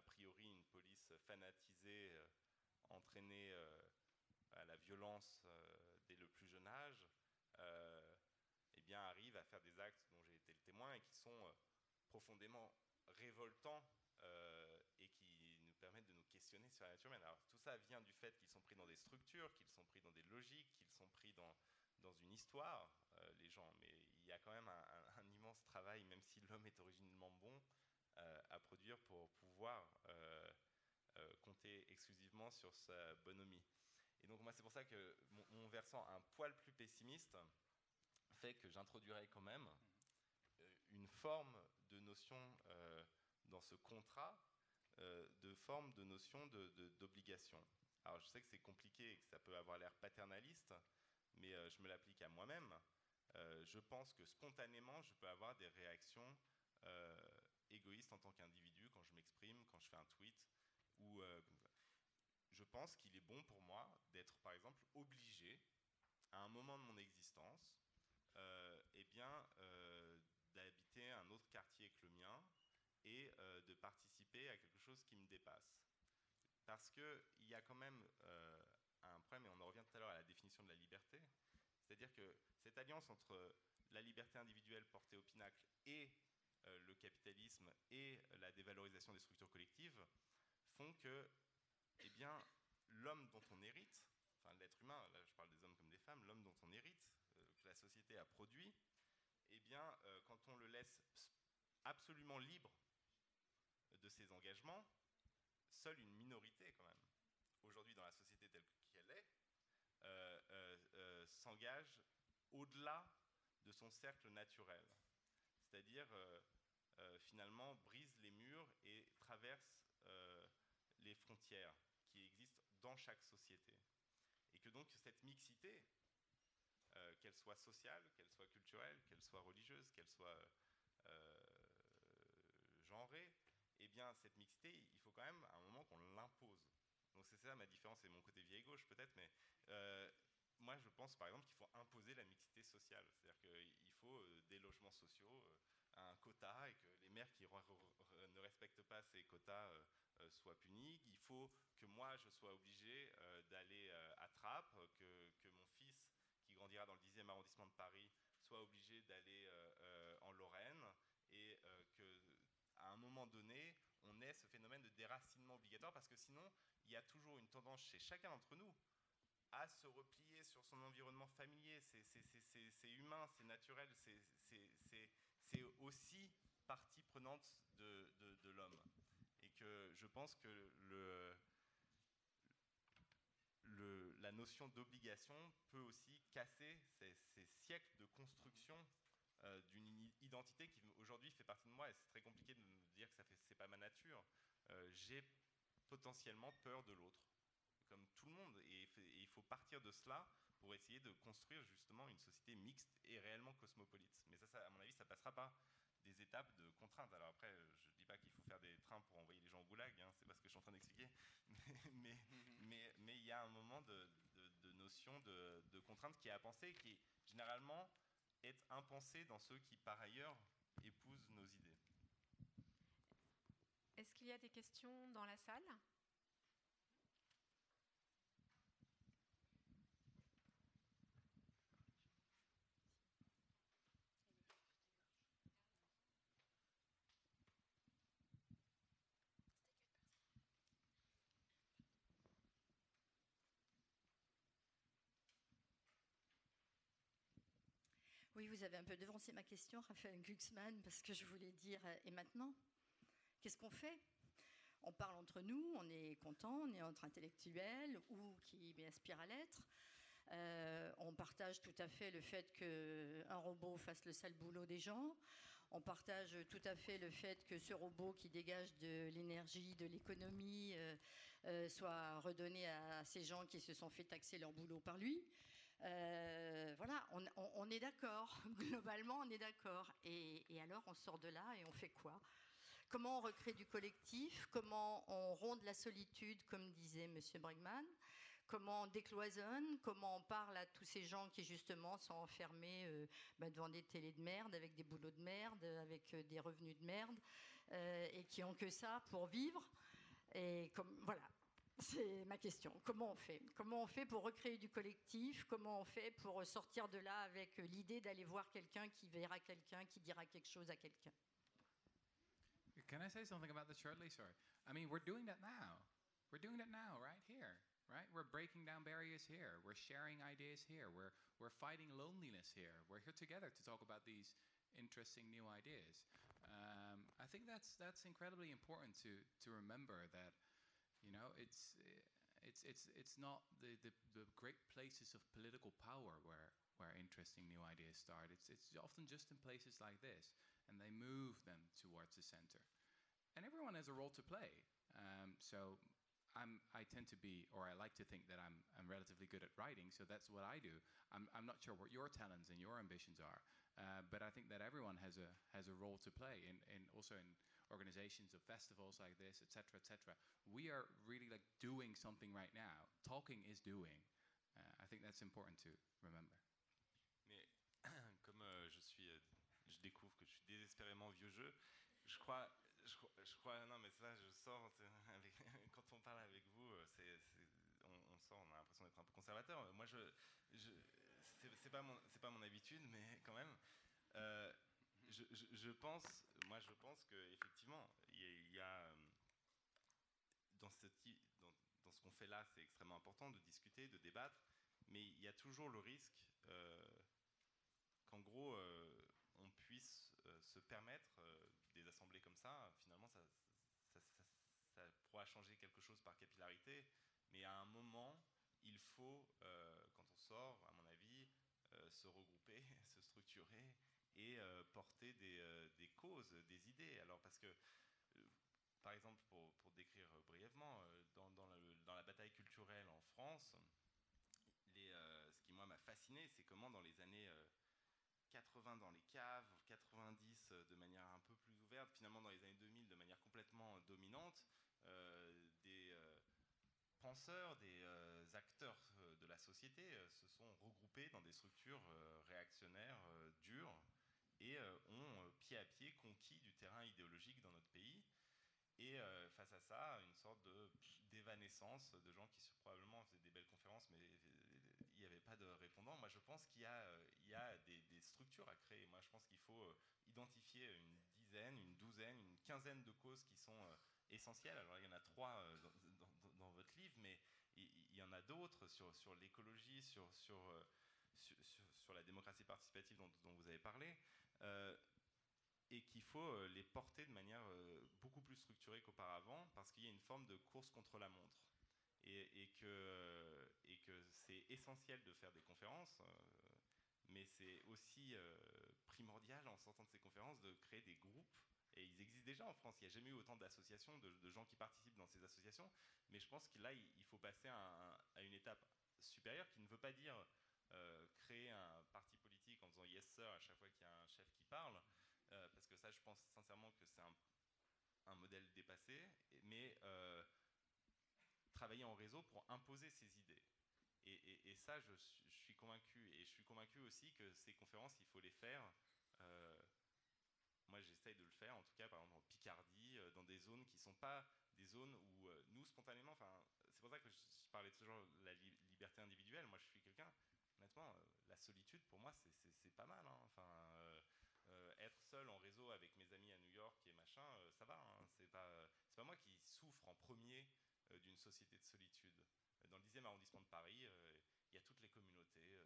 a priori une police fanatisée, euh, entraînée euh, à la violence euh, dès le plus jeune âge, eh bien arrive à faire des actes dont j'ai été le témoin et qui sont profondément révoltants et qui nous permettent de nous questionner sur la nature humaine. Alors tout ça vient du fait qu'ils sont pris dans des structures, qu'ils sont pris dans des logiques, qu'ils sont pris dans, dans une histoire, les gens. Mais il y a quand même un, immense travail, même si l'homme est originellement bon, à produire pour pouvoir euh, euh, compter exclusivement sur sa bonhomie. Et donc moi c'est pour ça que mon, versant un poil plus pessimiste fait que j'introduirais quand même euh, une forme de notion euh, dans ce contrat, euh, de forme de notion de- de- d'obligation. Alors je sais que c'est compliqué et que ça peut avoir l'air paternaliste, mais euh, je me l'applique à moi-même. Euh, je pense que spontanément, je peux avoir des réactions égoïstes en tant qu'individu quand je m'exprime, quand je fais un tweet, ou euh, je pense qu'il est bon pour moi d'être, par exemple, obligé, à un moment de mon existence, euh, eh bien, euh, d'habiter un autre quartier que le mien et euh, de participer à quelque chose qui me dépasse. Parce qu'il y a quand même un problème, et on en revient tout à l'heure à la définition de la liberté, c'est-à-dire que cette alliance entre la liberté individuelle portée au pinacle et le capitalisme et la dévalorisation des structures collectives font que eh bien, l'homme dont on hérite, enfin l'être humain, là je parle des hommes comme des femmes, l'homme dont on hérite, euh, que la société a produit, eh bien, euh, quand on le laisse absolument libre de ses engagements, seule une minorité quand même, aujourd'hui dans la société telle qu'elle est, euh, euh, euh, s'engage au-delà de son cercle naturel. C'est-à-dire, euh, euh, finalement, brise les murs et traverse euh, les frontières qui existent dans chaque société. Et que donc cette mixité, qu'elle soit sociale, qu'elle soit culturelle, qu'elle soit religieuse, qu'elle soit genrée, eh bien cette mixité, il faut quand même à un moment qu'on l'impose. Donc c'est ça ma différence, c'est mon côté vieille gauche peut-être, mais moi, je pense par exemple qu'il faut imposer la mixité sociale. C'est-à-dire qu'il faut euh, des logements sociaux, euh, un quota, et que les maires qui ne respectent pas ces quotas euh, soient punis. Il faut que moi, je sois obligé d'aller à Trappes, que, que, mon fils, qui grandira dans le 10e arrondissement de Paris, soit obligé d'aller en Lorraine, et qu'à un moment donné, on ait ce phénomène de déracinement obligatoire, parce que sinon, il y a toujours une tendance chez chacun d'entre nous à se replier sur son environnement familier. C'est humain, c'est naturel, c'est aussi partie prenante de, l'homme. Et que je pense que la notion d'obligation peut aussi casser ces, siècles de construction euh, d'une identité qui aujourd'hui fait partie de moi et c'est très compliqué de me dire que ce n'est pas ma nature. Euh, j'ai potentiellement peur de l'autre comme tout le monde. Et, il faut partir de cela pour essayer de construire justement une société mixte et réellement cosmopolite. Mais ça, à mon avis, ça passera pas des étapes de contraintes. Alors après, je ne dis pas qu'il faut faire des trains pour envoyer les gens au goulag, hein, c'est pas ce que je suis en train d'expliquer, mais mais mais il y a un moment de, de, notion de, de, contrainte qui est à penser, qui généralement est impensé dans ceux qui par ailleurs épousent nos idées. Est-ce qu'il y a des questions dans la salle? Oui, vous avez un peu devancé ma question, Raphaël Glucksmann, parce que je voulais dire, euh, et maintenant Qu'est-ce qu'on fait? On parle entre nous, on est content, on est entre intellectuels ou qui aspirent à l'être. Euh, on partage tout à fait le fait qu'un robot fasse le sale boulot des gens. On partage tout à fait le fait que ce robot qui dégage de l'énergie, de l'économie, euh, soit redonné à ces gens qui se sont fait taxer leur boulot par lui. Euh, voilà, on, est d'accord. Globalement, on est d'accord. Et, alors, on sort de là et on fait quoi? Comment on recrée du collectif? Comment on ronde la solitude, comme disait M. Bregman? Comment on décloisonne? Comment on parle à tous ces gens qui, justement, sont enfermés euh, bah, devant des télés de merde, avec des boulots de merde, avec euh, des revenus de merde, et qui ont que ça pour vivre? Et comme voilà, c'est ma question. Comment on fait? Comment on fait pour recréer du collectif? Comment on fait pour sortir de là avec l'idée d'aller voir quelqu'un qui verra quelqu'un, qui dira quelque chose à quelqu'un? Can I say something about this shortly? Sorry. I mean, we're doing that now. We're doing that now, right here. Right? We're breaking down barriers here. We're sharing ideas here. We're, we're fighting loneliness here. We're here together to talk about these interesting new ideas. Um, I think that's, that's incredibly important to, to remember that you know, it's it's it's it's not the, the, the great places of political power where where interesting new ideas start. It's it's often just in places like this, and they move them towards the center. And everyone has a role to play. Um, so I'm, I tend to be, or I like to think that I'm, I'm relatively good at writing, so that's what I do. I'm, I'm not sure what your talents and your ambitions are, uh, but I think that everyone has a, has a role to play, in, in also in organizations of festivals like this, etc., etc. We are really like doing something right now. Talking is doing. Uh, I think that's important to remember. Mais comme euh, je suis, euh, je que suis désespérément vieux jeu, je crois, quand on parle avec vous, euh, c'est, on, sort, on a l'impression d'être un peu conservateur. Moi, pas mon, habitude, mais quand même. Je, pense, moi je pense qu'effectivement, il y, a, euh, dans ce, qu'on fait là, c'est extrêmement important de discuter, de débattre, mais il y a toujours le risque euh, qu'en gros, euh, on puisse se permettre des assemblées comme ça, finalement, ça, pourra changer quelque chose par capillarité, mais à un moment, il faut, quand on sort, à mon avis, se regrouper, se structurer et euh, porter des, euh, des, causes, des idées. Alors parce que, euh, par exemple, pour, décrire brièvement, dans, la bataille culturelle en France, fasciné, c'est comment dans les années 80 dans les caves, 90 de manière un peu plus ouverte, finalement dans les années 2000 de manière complètement dominante, des penseurs, des acteurs de la société se sont regroupés dans des structures réactionnaires dures et ont pied à pied conquis du terrain idéologique dans notre pays. Et face à ça, une sorte d'évanescence de gens qui probablement faisaient des belles conférences, mais il n'y avait pas de répondants. Moi, je pense qu'il y a, des, structures à créer. Moi, je pense qu'il faut identifier une dizaine, une douzaine, une quinzaine de causes qui sont essentielles. Alors, il y en a trois dans, votre livre, mais il, y en a d'autres sur, sur l'écologie, sur, sur, sur, la démocratie participative dont, vous avez parlé. Euh, et qu'il faut euh, les porter de manière euh, beaucoup plus structurée qu'auparavant, parce qu'il y a une forme de course contre la montre. Et, que, c'est essentiel de faire des conférences, mais c'est aussi primordial en sortant de ces conférences de créer des groupes. Et ils existent déjà en France. Il n'y a jamais eu autant d'associations, de, gens qui participent dans ces associations. Mais je pense que là, il faut passer à une étape supérieure qui ne veut pas dire créer un parti politique yes sir à chaque fois qu'il y a un chef qui parle, euh, parce que ça, je pense sincèrement que c'est un, modèle dépassé, mais euh, travailler en réseau pour imposer ses idées. Et, ça, je, suis convaincu, et je suis convaincu aussi que ces conférences, il faut les faire. Euh, moi, j'essaye de le faire, en tout cas, par exemple, en Picardie, dans des zones qui ne sont pas des zones où nous, spontanément, c'est pour ça que je, parlais toujours de la liberté individuelle. Moi, je suis quelqu'un, honnêtement, la solitude, pour moi, c'est pas mal. Hein. Enfin, euh, être seul en réseau avec mes amis à New York et machin, euh, ça va. Hein, c'est pas, moi qui souffre en premier euh, d'une société de solitude. Dans le 10e arrondissement de Paris, il y a toutes les communautés, c'est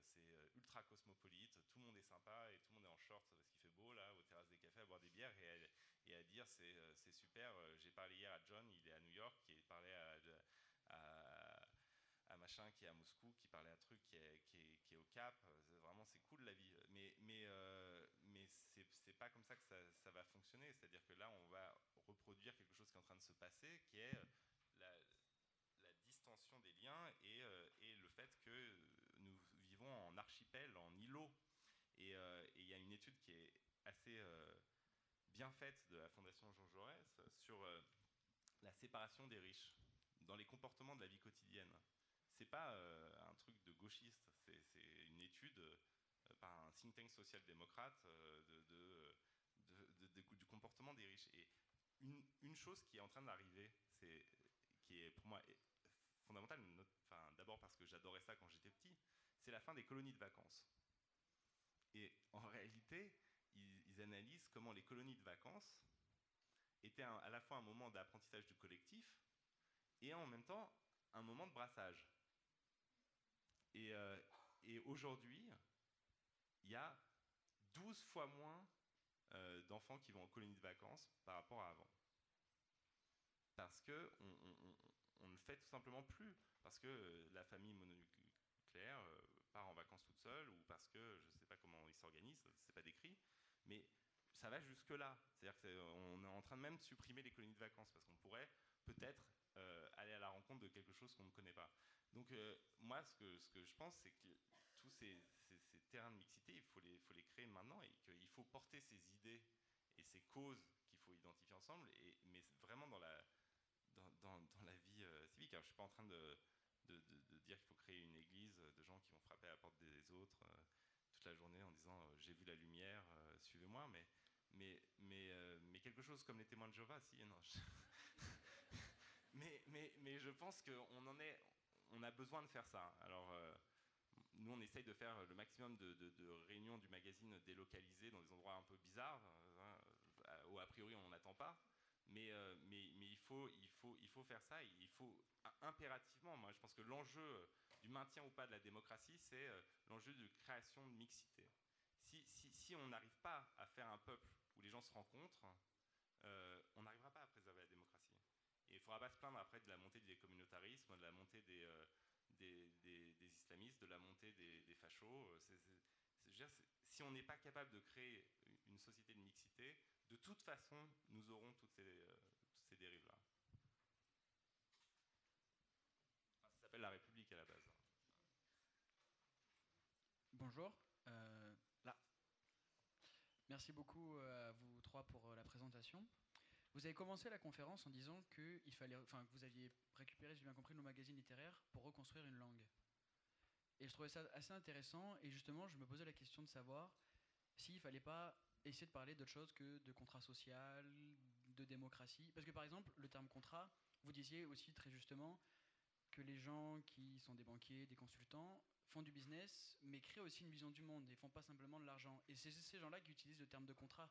ultra cosmopolite, tout le monde est sympa et tout le monde est en short parce qu'il fait beau là, aux terrasses des cafés, à boire des bières et à, dire c'est super. J'ai parlé hier à John, il est à New York, qui parlait à, à, machin qui est à Moscou, qui parlait à truc qui est, Cap. Vraiment, c'est cool la vie. Mais, mais, mais c'est pas comme ça que ça, va fonctionner. C'est-à-dire que là, on va reproduire quelque chose qui est en train de se passer, qui est euh, la, distension des liens euh, et, le fait que nous vivons en archipel, en îlot. Euh, et il y a une étude qui est assez bien faite de la Fondation Jean Jaurès sur la séparation des riches dans les comportements de la vie quotidienne. C'est pas un truc de gauchiste, c'est une étude par un think tank social-démocrate euh, de, du comportement des riches. Et une, chose qui est en train d'arriver, qui est pour moi fondamentale, enfin, d'abord parce que j'adorais ça quand j'étais petit, c'est la fin des colonies de vacances. Et en réalité, ils, analysent comment les colonies de vacances étaient à la fois un moment d'apprentissage du collectif et en même temps un moment de brassage. Et, euh, et aujourd'hui, il y a 12 fois moins euh, d'enfants qui vont en colonie de vacances par rapport à avant. Parce que on, ne le fait tout simplement plus. Parce que euh, la famille mononucléaire part en vacances toute seule, ou parce que je ne sais pas comment ils s'organisent, c'est pas décrit. Mais ça va jusque-là. C'est-à-dire qu'on est en train de même supprimer les colonies de vacances, parce qu'on pourrait peut-être aller à la rencontre de quelque chose qu'on ne connaît pas. Donc moi, ce que, je pense, c'est que tous ces, terrains de mixité, il faut les, créer maintenant et qu'il faut porter ces idées et ces causes qu'il faut identifier ensemble, mais vraiment dans la, vie euh, civique. Je ne suis pas en train de, dire qu'il faut créer une église de gens qui vont frapper à la porte des autres euh, toute la journée en disant euh, j'ai vu la lumière, suivez-moi, mais, quelque chose comme les témoins de Jéhovah, si, non. mais, je pense qu'on a besoin de faire ça. Alors, nous, on essaye de faire le maximum de, réunions du magazine délocalisées dans des endroits un peu bizarres, hein, euh, où a priori on n'attend pas. Mais, euh, il, faut, faire ça, il faut impérativement, moi je pense que l'enjeu du maintien ou pas de la démocratie, c'est euh, l'enjeu de création de mixité. Si on n'arrive pas à faire un peuple où les gens se rencontrent, on n'arrivera pas à préserver la démocratie. Il ne faudra pas se plaindre après de la montée des communautarismes, de la montée des, des, islamistes, de la montée des, fachos. Euh, si on n'est pas capable de créer une société de mixité, de toute façon, nous aurons toutes ces, euh, dérives-là. ça s'appelle la République à la base. bonjour. Merci beaucoup à vous trois pour la présentation. Vous avez commencé la conférence en disant que, enfin, vous aviez récupéré, j'ai bien compris, nos magazines littéraires pour reconstruire une langue. Et je trouvais ça assez intéressant. Et justement, je me posais la question de savoir s'il ne fallait pas essayer de parler d'autre chose que de contrat social, de démocratie. Parce que par exemple, le terme contrat, vous disiez aussi très justement que les gens qui sont des banquiers, des consultants, font du business, mais créent aussi une vision du monde et font pas simplement de l'argent. Et c'est ces gens-là qui utilisent le terme de contrat,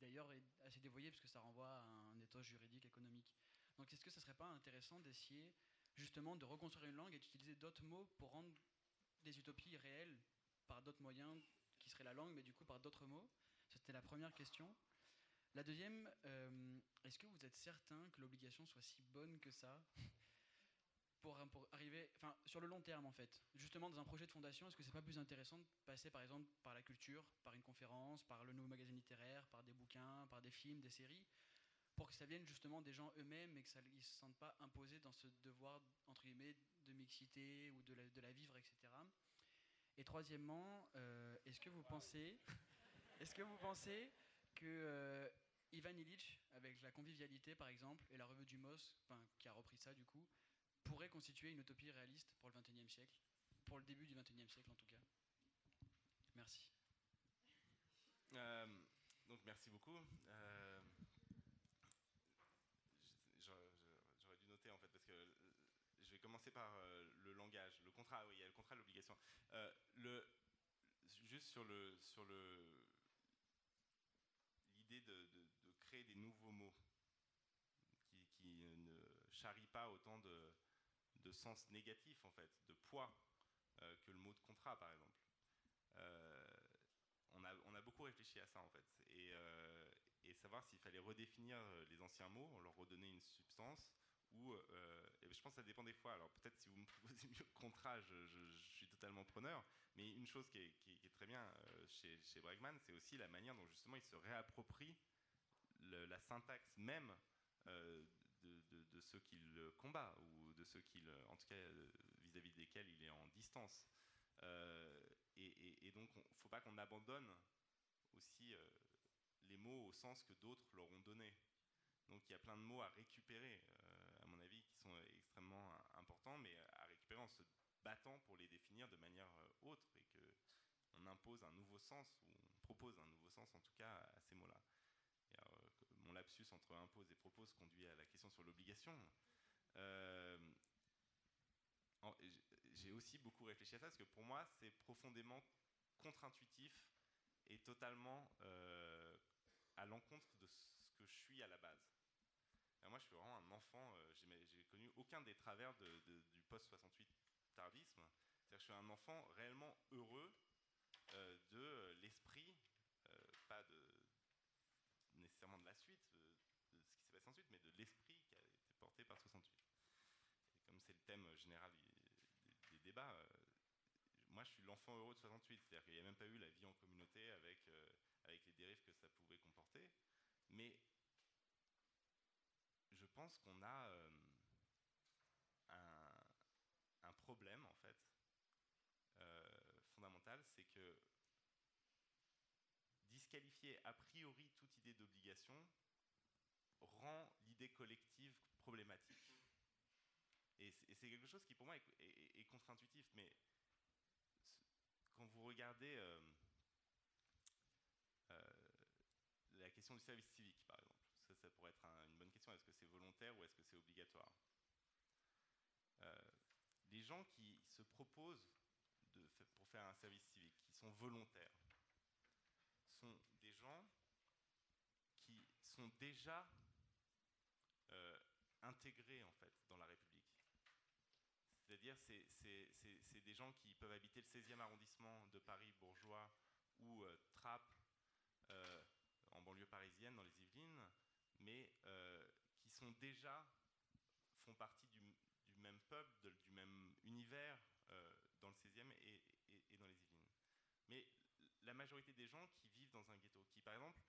d'ailleurs est assez dévoyé parce que ça renvoie à un état juridique, économique. Donc est-ce que ce serait pas intéressant d'essayer justement de reconstruire une langue et d'utiliser d'autres mots pour rendre des utopies réelles par d'autres moyens qui seraient la langue, mais du coup par d'autres mots? C'était la première question. La deuxième, euh, est-ce que vous êtes certain que l'obligation soit si bonne que ça? Pour, arriver, enfin sur le long terme en fait, justement dans un projet de fondation, est-ce que c'est pas plus intéressant de passer par exemple par la culture, par une conférence, par le nouveau magazine littéraire, par des bouquins, par des films, des séries, pour que ça vienne justement des gens eux-mêmes et que ça ne se sentent pas imposés dans ce devoir entre guillemets de mixité ou de la, de la vivre, etc. Et troisièmement, euh, est-ce que vous pensez, est-ce que vous pensez que euh, Ivan Illich, avec la convivialité par exemple, et la revue du MOS, qui a repris ça du coup, pourrait constituer une utopie réaliste pour le XXIe siècle, pour le début du XXIe siècle en tout cas. Merci. Euh, donc merci beaucoup. Euh, J'aurais dû noter en fait parce que je vais commencer par euh, le langage, le contrat. Oui, il y a le contrat, l'obligation. Juste sur le sur le l'idée de, de, de, créer des nouveaux mots qui, qui ne charrient pas autant de de sens négatif en fait, de poids euh, que le mot de contrat par exemple. Euh, on, a, on, a, beaucoup réfléchi à ça en fait et, euh, savoir s'il fallait redéfinir les anciens mots, leur redonner une substance ou je pense que ça dépend des fois. Alors peut-être si vous me proposez mieux contrat, je, suis totalement preneur. Mais une chose qui est, très bien chez, chez Bregman, c'est aussi la manière dont justement il se réapproprie le, la syntaxe même de, ceux qu'il combat ou de ceux qu'il, en tout cas vis-à-vis -vis desquels il est en distance. Euh, et, donc, il ne faut pas qu'on abandonne aussi euh, les mots au sens que d'autres leur ont donné. Donc, il y a plein de mots à récupérer, euh, à mon avis, qui sont extrêmement importants, mais à récupérer en se battant pour les définir de manière autre et que on impose un nouveau sens ou on propose un nouveau sens, en tout cas, à ces mots-là. Mon lapsus entre impose et propose conduit à la question sur l'obligation. Euh, j'ai aussi beaucoup réfléchi à ça parce que pour moi, c'est profondément contre-intuitif et totalement euh, à l'encontre de ce que je suis à la base. Moi, je suis vraiment un enfant, euh, j'ai connu aucun des travers du post-68 tardisme. C'est-à-dire que je suis un enfant réellement heureux euh, de l'esprit, euh, pas de, nécessairement de la suite, de, de ce qui s'est passé ensuite, mais de l'esprit qui a été porté par 68. Et comme c'est le thème général des, débats, euh, moi je suis l'enfant heureux de 68, c'est-à-dire qu'il n'y a même pas eu la vie en communauté avec, euh, avec les dérives que ça pouvait comporter. Mais je pense qu'on a euh, un, problème en fait euh, fondamental, c'est que disqualifier a priori toute idée d'obligation rend l'idée collective problématique. Et c'est quelque chose qui pour moi est, contre-intuitif, mais quand vous regardez euh, euh, la question du service civique, par exemple, ça, pourrait être un, une bonne question, est-ce que c'est volontaire ou est-ce que c'est obligatoire? Euh, Les gens qui se proposent pour faire un service civique, qui sont volontaires, sont des gens qui sont déjà intégrés en fait dans la République. C'est-à-dire c'est des gens qui peuvent habiter le 16e arrondissement de Paris bourgeois ou euh, Trappes euh, en banlieue parisienne dans les Yvelines, mais euh, qui sont déjà font partie du, même peuple, du même univers euh, dans le 16e et, dans les Yvelines. Mais la majorité des gens qui vivent dans un ghetto, qui par exemple,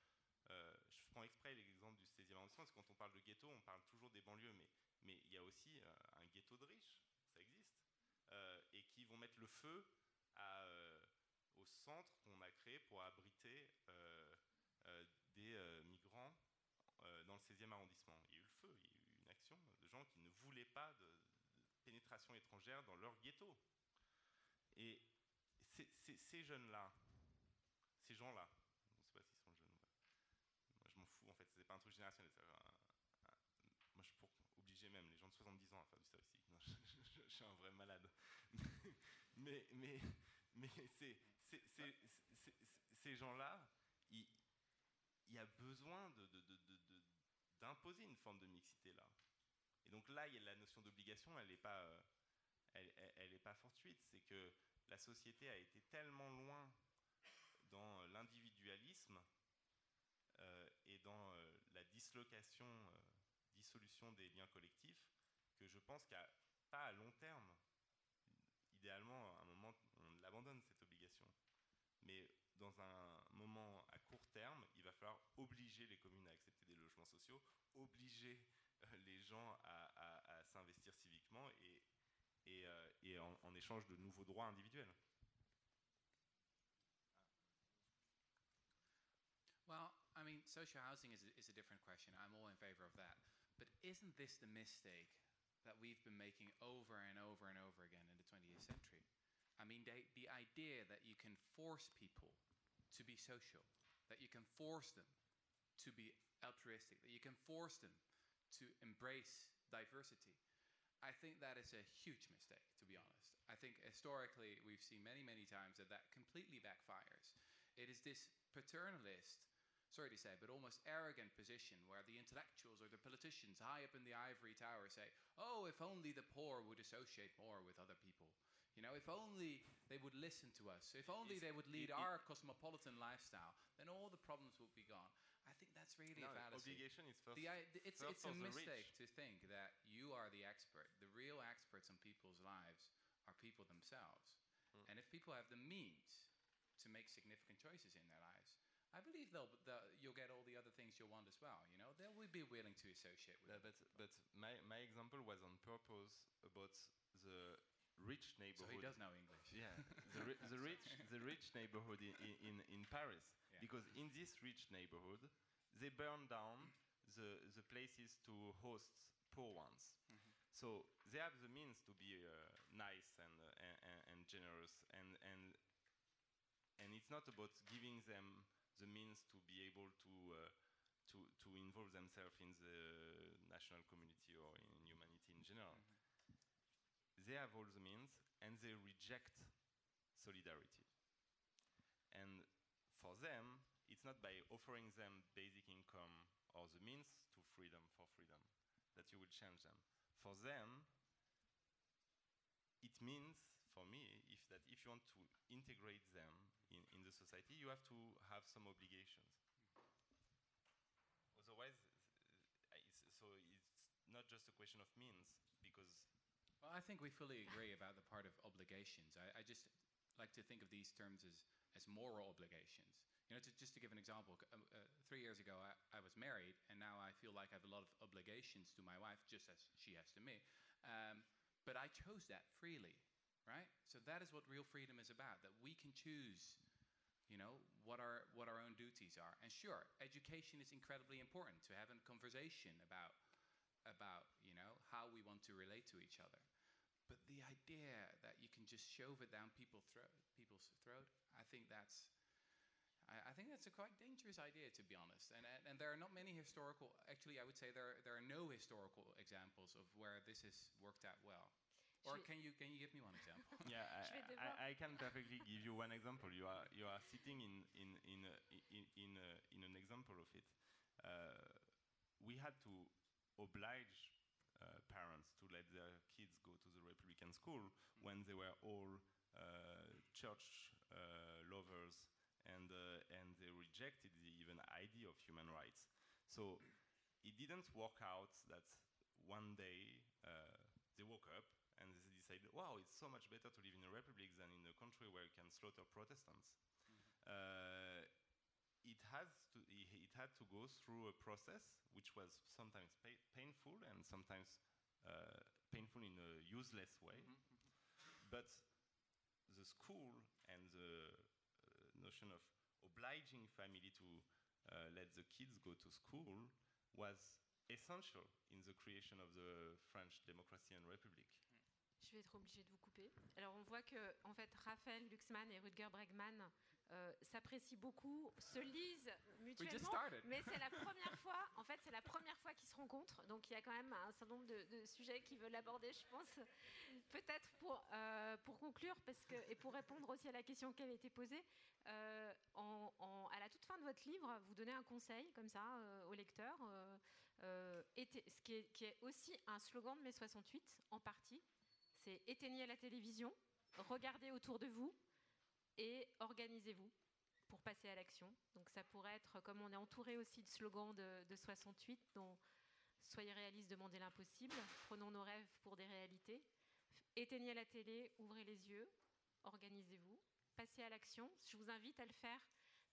je prends exprès l'exemple du 16e arrondissement, parce que quand on parle de ghetto, on parle toujours des banlieues, mais, il y a aussi un ghetto de riches, ça existe, euh, et qui vont mettre le feu à, au centre qu'on a créé pour abriter des migrants dans le 16e arrondissement. Il y a eu le feu, il y a eu une action de gens qui ne voulaient pas de, pénétration étrangère dans leur ghetto. Et ces jeunes-là, ces gens-là, je ne sais pas s'ils sont jeunes Moi, je m'en fous, en fait, c'est pas un truc générationnel. Même les gens de 70 ans à faire du service je, suis un vrai malade. mais mais, mais ces gens-là, il, y a besoin d'imposer de, de, une forme de mixité là. Et donc là, il y a la notion d'obligation, elle n'est pas, euh, elle, elle, pas fortuite. C'est que la société a été tellement loin dans l'individualisme euh, et dans euh, la dislocation, dissolution des liens collectifs que je pense qu'à pas à long terme, idéalement, à un moment, on l'abandonne cette obligation. Mais dans un moment à court terme, il va falloir obliger les communes à accepter des logements sociaux, obliger les gens à, s'investir civiquement et, euh, en, échange de nouveaux droits individuels. Well, I mean, social housing is a, is a different question. I'm all in favor of that. But isn't this the mistake that we've been making over and over and over again in the 20th century? I mean, the, the idea that you can force people to be social, that you can force them to be altruistic, that you can force them to embrace diversity. I think that is a huge mistake, to be honest. I think historically we've seen many, many times that that completely backfires. It is this paternalist, sorry to say, but almost arrogant position where the intellectuals or the politicians high up in the ivory tower say, oh, if only the poor would associate more with other people. You know, if only they would listen to us, if only they would lead our cosmopolitan lifestyle, then all the problems would be gone. I think that's really no, a fallacy. Obligation is first. The, it's first it's a mistake to think that you are the expert. The real experts on people's lives are people themselves. Mm. And if people have the means to make significant choices in their lives, I believe they'll, they'll, you'll get all the other things you'll want as well. You know, they will be willing to associate with. but but my, my example was on purpose about the rich neighborhood. So he does know English. Yeah, the, ri the rich the rich neighborhood in in, in Paris, yeah. because in this rich neighborhood, they burn down the the places to host poor ones. Mm -hmm. So they have the means to be uh, nice and, uh, and, and generous, and and and it's not about giving them the means to be able to. Uh, to, to involve themselves in the national community or in humanity in general. Mm -hmm they have all the means and they reject solidarity. And for them, it's not by offering them basic income or the means to freedom for freedom that you will change them. For them, it means for me if that if you want to integrate them in, in the society, you have to have some obligations. Otherwise, it's, so it's not just a question of means because well, I think we fully agree about the part of obligations. I, I just like to think of these terms as, as moral obligations. You know, to, just to give an example, uh, uh, three years ago I, I, was married, and now I feel like I have a lot of obligations to my wife, just as she has to me. Um, but I chose that freely, right? So that is what real freedom is about, that we can choose you know what our what our own duties are and sure education is incredibly important to have a conversation about about you know how we want to relate to each other but the idea that you can just shove it down people's throat, people's throat, I think that's, I, I, think that's a quite dangerous idea, to be honest. And, and, and there are not many historical, actually, I would say there, there are no historical examples of where this has worked out well. Or can you can you give me one example? yeah, I, I, I, can perfectly give you one example. You are you are sitting in in in a, in in, a, in an example of it. Uh, we had to oblige uh, parents to let their kids go to the Republican school mm. when they were all uh, church uh, lovers and, and they rejected the even idea of human rights. So it didn't work out that one day they woke up and they decided, wow, it's so much better to live in a republic than in a country where you can slaughter Protestants. Mm -hmm. uh, it has to it had to go through a process which was sometimes pay, painful and sometimes uh, painful in a useless way. Mm -hmm. But the school and the notion of obliging family to uh, let the kids go to school was essential in the creation of the French democracy and republic. Je vais être obligée de vous couper. Alors on voit que en fait Raphaël Luxman et Rutger Bregman euh, s'apprécient beaucoup, se lisent mutuellement. Mais c'est la première fois, en fait, c'est la première fois qu'ils se rencontrent. Donc il y a quand même un certain nombre de, de sujets qu'ils veulent aborder, je pense. Peut-être pour, euh, pour conclure, parce que, et pour répondre aussi à la question qui avait été posée, euh, en- en- à la toute fin de votre livre, vous donnez un conseil comme ça au lecteur, ce qui est, qui est aussi un slogan de mai 68 en partie, c'est éteignez la télévision, regardez autour de vous et organisez-vous pour passer à l'action. Donc ça pourrait être, comme on est entouré aussi de slogans de, de 68, dont Soyez réalistes, demandez l'impossible, prenons nos rêves pour des réalités, éteignez la télé, ouvrez les yeux, organisez-vous, passez à l'action. Je vous invite à le faire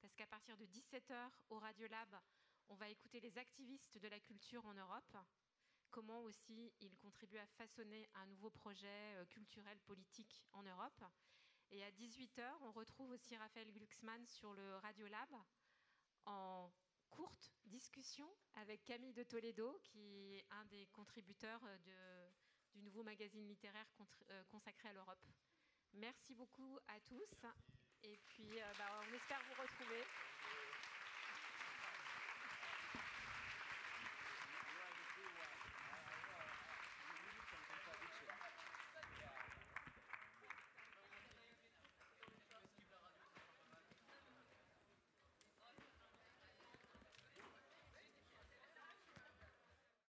parce qu'à partir de 17h au Radiolab, on va écouter les activistes de la culture en Europe, comment aussi ils contribuent à façonner un nouveau projet euh, culturel politique en Europe. Et à 18h, on retrouve aussi Raphaël Glucksmann sur le Radiolab en courte discussion avec Camille de Toledo, qui est un des contributeurs euh, du nouveau magazine littéraire euh, consacré à l'Europe. Merci beaucoup à tous et puis bah, on espère vous retrouver.